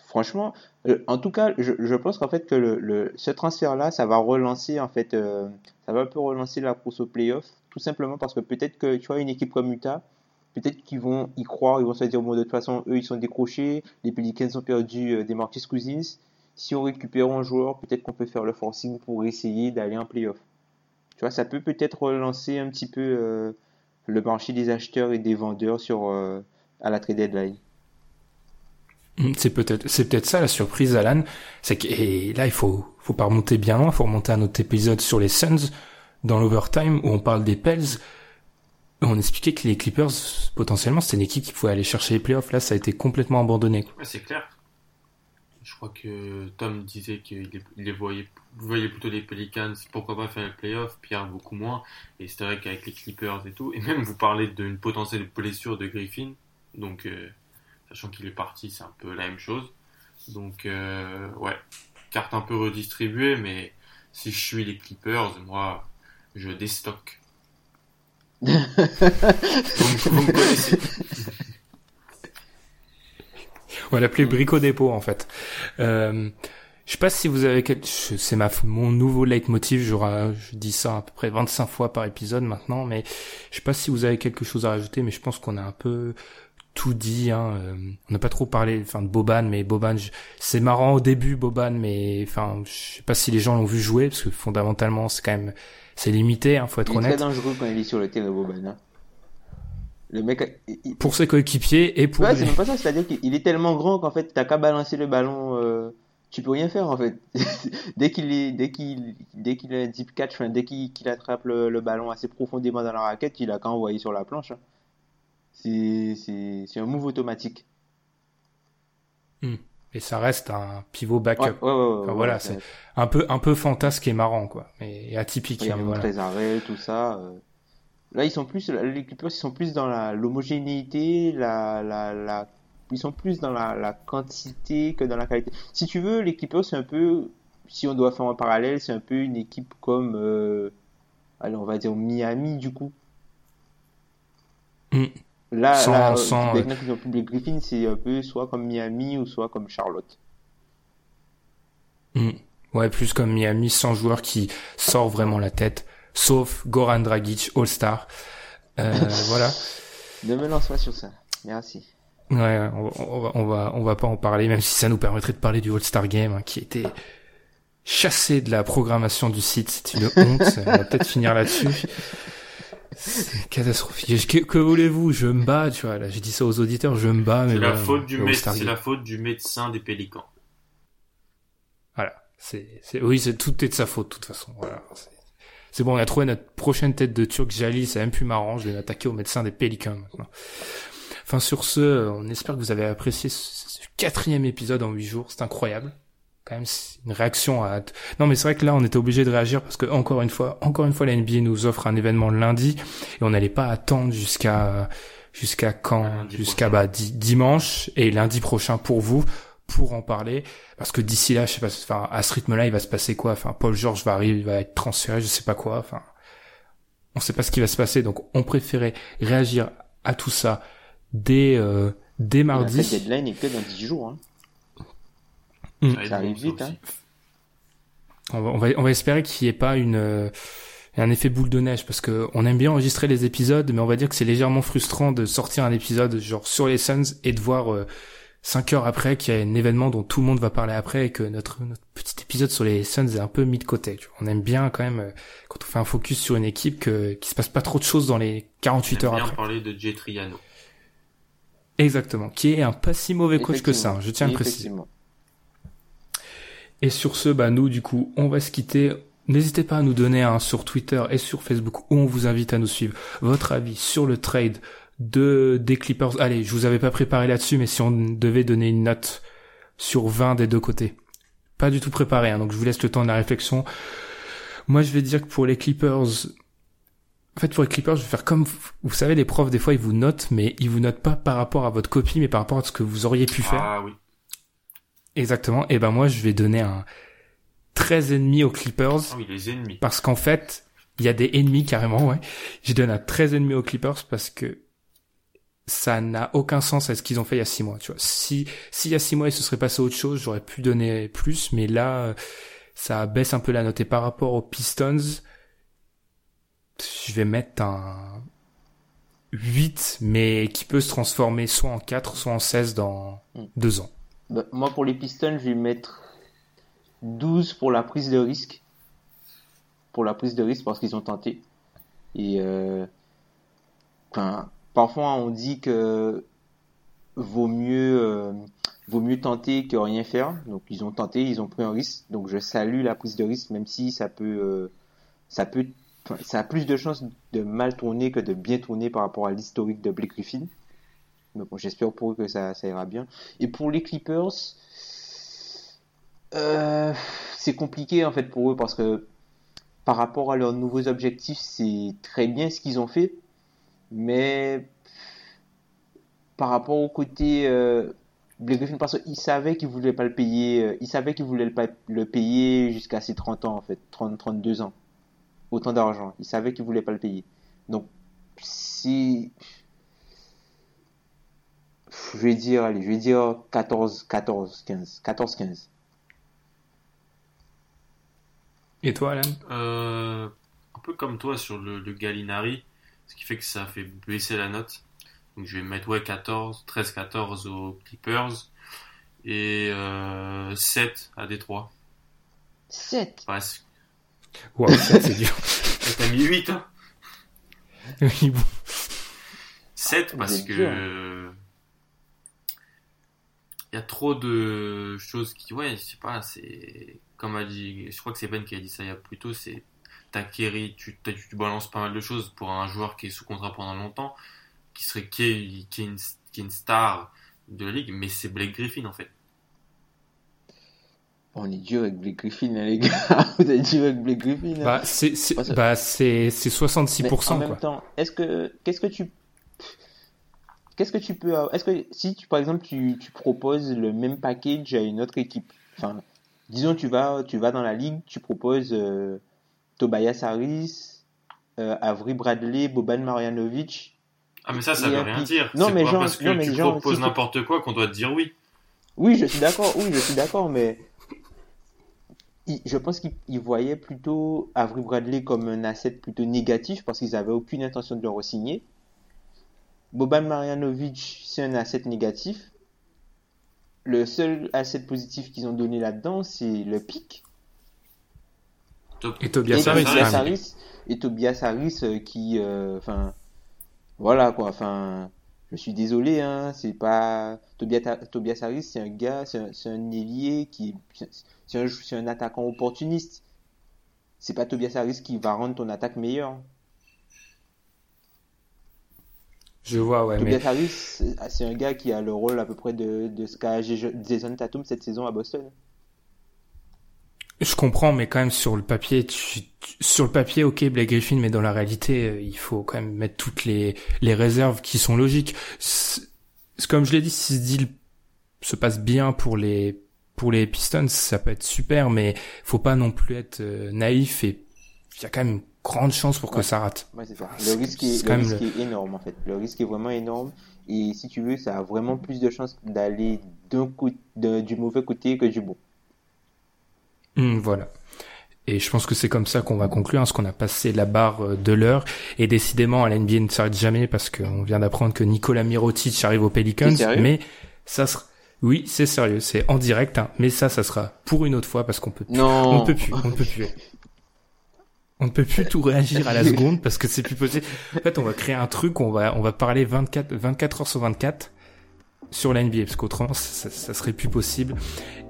C: Franchement, euh, en tout cas, je, pense qu'en fait que le, ce transfert-là, ça va relancer en fait, euh, ça va un peu relancer la course au playoff, tout simplement parce que peut-être que tu vois une équipe comme Utah, peut-être qu'ils vont y croire, ils vont se dire bon de toute façon eux ils sont décrochés, les Pelicans ont perdu des Marcus Cousins. Si on récupère un joueur, peut-être qu'on peut faire le forcing pour essayer d'aller en playoff. Tu vois, ça peut peut-être relancer un petit peu euh, le marché des acheteurs et des vendeurs sur euh, à la trade deadline.
A: Mm, C'est peut-être, c'est peut-être ça la surprise, Alan. C'est que, et là, il faut, faut pas remonter bien loin, faut remonter à notre épisode sur les Suns, dans l'overtime, où on parle des Pels. On expliquait que les Clippers, potentiellement, c'était une équipe qui pouvait aller chercher les playoffs. Là, ça a été complètement abandonné.
B: Ouais, c'est clair. Je crois que Tom disait qu'il les, voyait, voyait plutôt les Pelicans, pourquoi pas faire les playoffs, Pierre beaucoup moins. Et c'est vrai qu'avec les Clippers et tout, et même vous parlez d'une potentielle blessure de Griffin, donc euh, sachant qu'il est parti, c'est un peu la même chose. Donc euh, ouais, carte un peu redistribuée, mais si je suis les Clippers, moi, je déstocke. Donc, <laughs> vous me connaissez.
A: On va l'appeler Brico Dépôt, en fait. Euh, je sais pas si vous avez quel... je- c'est ma, mon nouveau leitmotiv, je, ra- je dis ça à peu près 25 fois par épisode maintenant, mais je sais pas si vous avez quelque chose à rajouter, mais je pense qu'on a un peu tout dit, hein. euh, on n'a pas trop parlé, enfin, de Boban, mais Boban, je- c'est marrant au début, Boban, mais, enfin, je sais pas si les gens l'ont vu jouer, parce que fondamentalement, c'est quand même, c'est limité, hein, faut être
C: Il est très
A: honnête.
C: dangereux quand il est sur le terrain, Boban. hein. Le mec, il- il-
A: Pour ses coéquipiers et pour
C: Ouais, c'est même pas ça, c'est-à-dire qu'il est tellement grand qu'en fait, t'as qu'à balancer le ballon, euh, tu peux rien faire en fait. <laughs> dès qu'il est, dès qu'il, dès qu'il a un deep catch, enfin, dès qu'il attrape le, le ballon assez profondément dans la raquette, il a qu'à envoyer sur la planche. hein. C'est, un move automatique.
A: Et ça reste un pivot backup.
C: ouais, ouais, ouais,
A: Enfin, voilà, c'est un peu, un peu fantasque et marrant, quoi. Mais atypique,
C: Il y a
A: hein, voilà.
C: très arrêt, tout ça. euh. Là, ils sont plus, les Clippers, ils sont plus dans la, l'homogénéité, la, la, la, ils sont plus dans la, la quantité que dans la qualité. Si tu veux, les Clippers, c'est un peu, si on doit faire un parallèle, c'est un peu une équipe comme, euh, allez, on va dire Miami, du coup.
A: Mm.
C: Là,
A: Sans-
C: là,
A: sans,
C: ont publié Griffin, c'est un peu soit comme Miami ou soit comme Charlotte.
A: Mm. Ouais, plus comme Miami, sans joueur qui sort vraiment la tête, sauf Goran Dragic, All-Star. Euh, <laughs> voilà.
C: Ne me lance pas sur ça. Merci.
A: Ouais, on, on, va, on va, on va pas en parler, même si ça nous permettrait de parler du All-Star Game, hein, qui était chassé de la programmation du site. C'est une honte. on va peut-être finir là-dessus. C'est catastrophique. Que, que voulez-vous? Je me bats, tu vois. Là, j'ai dit ça aux auditeurs, je me bats. Mais
B: C'est la, faute du c'est la faute du médecin des Pélicans.
A: Voilà. C'est, c'est, oui, c'est tout est de sa faute, de toute façon. Voilà. C'est, c'est bon, on a trouvé notre prochaine tête de Turc Jali, c'est même plus marrant, je vais m'attaquer au médecin des Pélicans maintenant. Enfin, sur ce, on espère que vous avez apprécié ce, ce quatrième épisode en huit jours, c'est incroyable. Quand même, c'est une réaction à... Non, mais c'est vrai que là, on était obligé de réagir parce que, encore une fois, encore une fois, la NBA nous offre un événement le lundi et on n'allait pas attendre jusqu'à, jusqu'à quand? Jusqu'à, bah, di- dimanche et lundi prochain pour vous, pour en parler. Parce que d'ici là, je sais pas, enfin, à ce rythme-là, il va se passer quoi? Enfin, Paul George va arriver, il va être transféré, je sais pas quoi. Enfin, on sait pas ce qui va se passer. Donc, on préférait réagir à tout ça dès, euh, dès
C: La
A: mardi.
C: fête deadline est que dans 10 jours. Hein.
A: Mm.
B: Ça
C: arrive vite, hein.
A: On va, on va, on va espérer qu'il n'y ait pas une, euh, un effet boule de neige parce que on aime bien enregistrer les épisodes, mais on va dire que c'est légèrement frustrant de sortir un épisode genre sur les Suns et de voir euh, cinq heures après qu'il y a un événement dont tout le monde va parler après et que notre, notre petit épisode sur les Suns est un peu mis de côté. tu vois. On aime bien quand même euh, quand on fait un focus sur une équipe que qu'il se passe pas trop de choses dans les 48
B: J'aime
A: heures
B: bien
A: après.
B: parler de Jay Triano.
A: Exactement, qui est un pas si mauvais coach que ça, hein, je tiens à le préciser. Et sur ce, bah nous du coup, on va se quitter. N'hésitez pas à nous donner un sur Twitter et sur Facebook où on vous invite à nous suivre votre avis sur le trade de des Clippers. Allez, je vous avais pas préparé là-dessus, mais si on devait donner une note sur 20 des deux côtés, pas du tout préparé, hein, donc je vous laisse le temps de la réflexion. Moi, je vais dire que pour les Clippers, en fait, pour les Clippers, je vais faire comme vous savez, les profs des fois ils vous notent, mais ils vous notent pas par rapport à votre copie, mais par rapport à ce que vous auriez pu faire.
B: Ah oui.
A: Exactement. Et ben moi, je vais donner un 13 ennemis aux Clippers
B: Ah oui, les ennemis.
A: parce qu'en fait, il y a des ennemis carrément, ouais. Je donne un 13 ennemis aux Clippers parce que ça n'a aucun sens à ce qu'ils ont fait il y a six mois, tu vois. Si, si il y a six mois il se serait passé autre chose, j'aurais pu donner plus, mais là, ça baisse un peu la note. Et par rapport aux Pistons, je vais mettre un 8, mais qui peut se transformer soit en 4, soit en 16 dans
C: Mm.
A: deux ans.
C: Bah, moi, pour les Pistons, je vais mettre 12 pour la prise de risque. Pour la prise de risque parce qu'ils ont tenté. Et euh, enfin, parfois, on dit que vaut mieux, euh, vaut mieux tenter que rien faire. Donc, ils ont tenté, ils ont pris un risque. Donc, je salue la prise de risque, même si ça peut, euh, ça peut, ça a plus de chances de mal tourner que de bien tourner par rapport à l'historique de Blake Griffin. Mais bon, j'espère pour eux que ça, ça ira bien. Et pour les Clippers, euh, c'est compliqué en fait pour eux parce que par rapport à leurs nouveaux objectifs, c'est très bien ce qu'ils ont fait, mais par rapport au côté euh, Blake Griffin, parce qu'ils savaient qu'ils voulaient pas le payer, euh, savaient qu'ils voulaient le, pa- le payer jusqu'à ses 30 ans en fait, 30, 32 ans, autant d'argent. Ils savaient qu'ils voulaient pas le payer. Donc si je vais dire, allez, je vais dire 14, 14, 15, 14, 15.
A: Et toi, Alan?
B: Euh, un peu comme toi sur le, le Gallinari, ce qui fait que ça fait baisser la note. Donc je vais mettre ouais 14, 13-14 aux Clippers et euh, 7 à Détroit.
C: 7.
B: Parce
A: Wow, ça, c'est dur.
B: que <laughs> t'as mis 8 hein
A: Oui, bon.
B: 7
C: Vous
B: parce que euh, il y a trop de choses qui ouais je sais pas c'est comme a dit je crois que c'est Ben qui a dit ça il y a plus tôt c'est t'acquéris tu, tu balances pas mal de choses pour un joueur qui est sous contrat pendant longtemps qui serait qui est, qui est une, qui est une star de la ligue mais c'est Blake Griffin en fait
C: On est dur avec Blake Griffin, hein, les gars. <laughs> Vous êtes dur avec Blake Griffin. hein.
A: Bah, c'est, c'est,
C: Parce que-
A: bah, c'est, c'est
C: Mais
A: 66%,
C: en même
A: quoi.
C: temps, est-ce que, qu'est-ce que tu, qu'est-ce que tu peux, avoir- est-ce que si tu, par exemple, tu, tu proposes le même package à une autre équipe, enfin, disons, tu vas, tu vas dans la ligue, tu proposes euh, Tobias Harris, euh, Avery Bradley, Boban Marjanovic.
B: ah mais ça ça veut rien dire
C: Non, mais
B: pas
C: genre-
B: parce que
C: non, mais
B: tu
C: genre,
B: proposes
C: si
B: n'importe quoi qu'on doit te dire oui
C: Oui, je suis d'accord, oui, je suis d'accord, mais il- je pense qu'ils ils voyaient plutôt Avery Bradley comme un asset plutôt négatif parce qu'ils avaient aucune intention de le re-signer. Boban Marjanovic, c'est un asset négatif. Le seul asset positif qu'ils ont donné là-dedans, c'est le pic.
A: Et Tobias Harris,
C: Tobias
A: quand même.
C: Harris, et Tobias Harris euh, qui, euh, voilà quoi, enfin, je suis désolé, hein, c'est pas Tobias, Tobias Harris, c'est un gars, c'est un, un ailier qui, c'est un, c'est un attaquant opportuniste. C'est pas Tobias Harris qui va rendre ton attaque meilleure.
A: Je vois, ouais, mais
C: Tobias Harris, c'est c'est un gars qui a le rôle à peu près de, de ce qu'a Jason Tatum cette saison à Boston.
A: Je comprends, mais quand même sur le papier, tu, tu- sur le papier, ok, Blake Griffin, mais dans la réalité, euh, il faut quand même mettre toutes les les réserves qui sont logiques. Comme je l'ai dit, si ce deal se passe bien pour les pour les Pistons, ça peut être super, mais faut pas non plus être euh, naïf et il y a quand même une grande chance pour que
C: Ouais.
A: ça rate.
C: Ouais, c'est ça.
A: C'est-
C: Le risque, est, le risque est énorme en fait. Le risque est vraiment énorme. Et si tu veux, ça a vraiment plus de chances d'aller d'un côté, du mauvais côté que du bon.
A: Hum, voilà. Et je pense que c'est comme ça qu'on va conclure, hein, parce qu'on a passé la barre euh, de l'heure. Et décidément, à la NBA ne s'arrête jamais, parce qu'on vient d'apprendre que Nicolas Mirotic arrive aux Pelicans. Mais ça sera... Oui, c'est sérieux, c'est en direct, hein, mais ça, ça sera pour une autre fois, parce qu'on peut plus.
C: Non.
A: On ne peut plus, on ne peut plus. On ne peut plus tout réagir à la seconde parce que c'est plus possible. En fait, on va créer un truc, on va, on va parler 24, 24 heures sur 24 sur la NBA parce qu'autrement, ça, ça serait plus possible.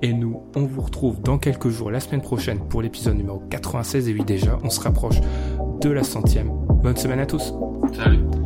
A: Et nous, on vous retrouve dans quelques jours, la semaine prochaine, pour l'épisode numéro 96. Et oui, déjà, on se rapproche de la centième. Bonne semaine à tous.
B: Salut.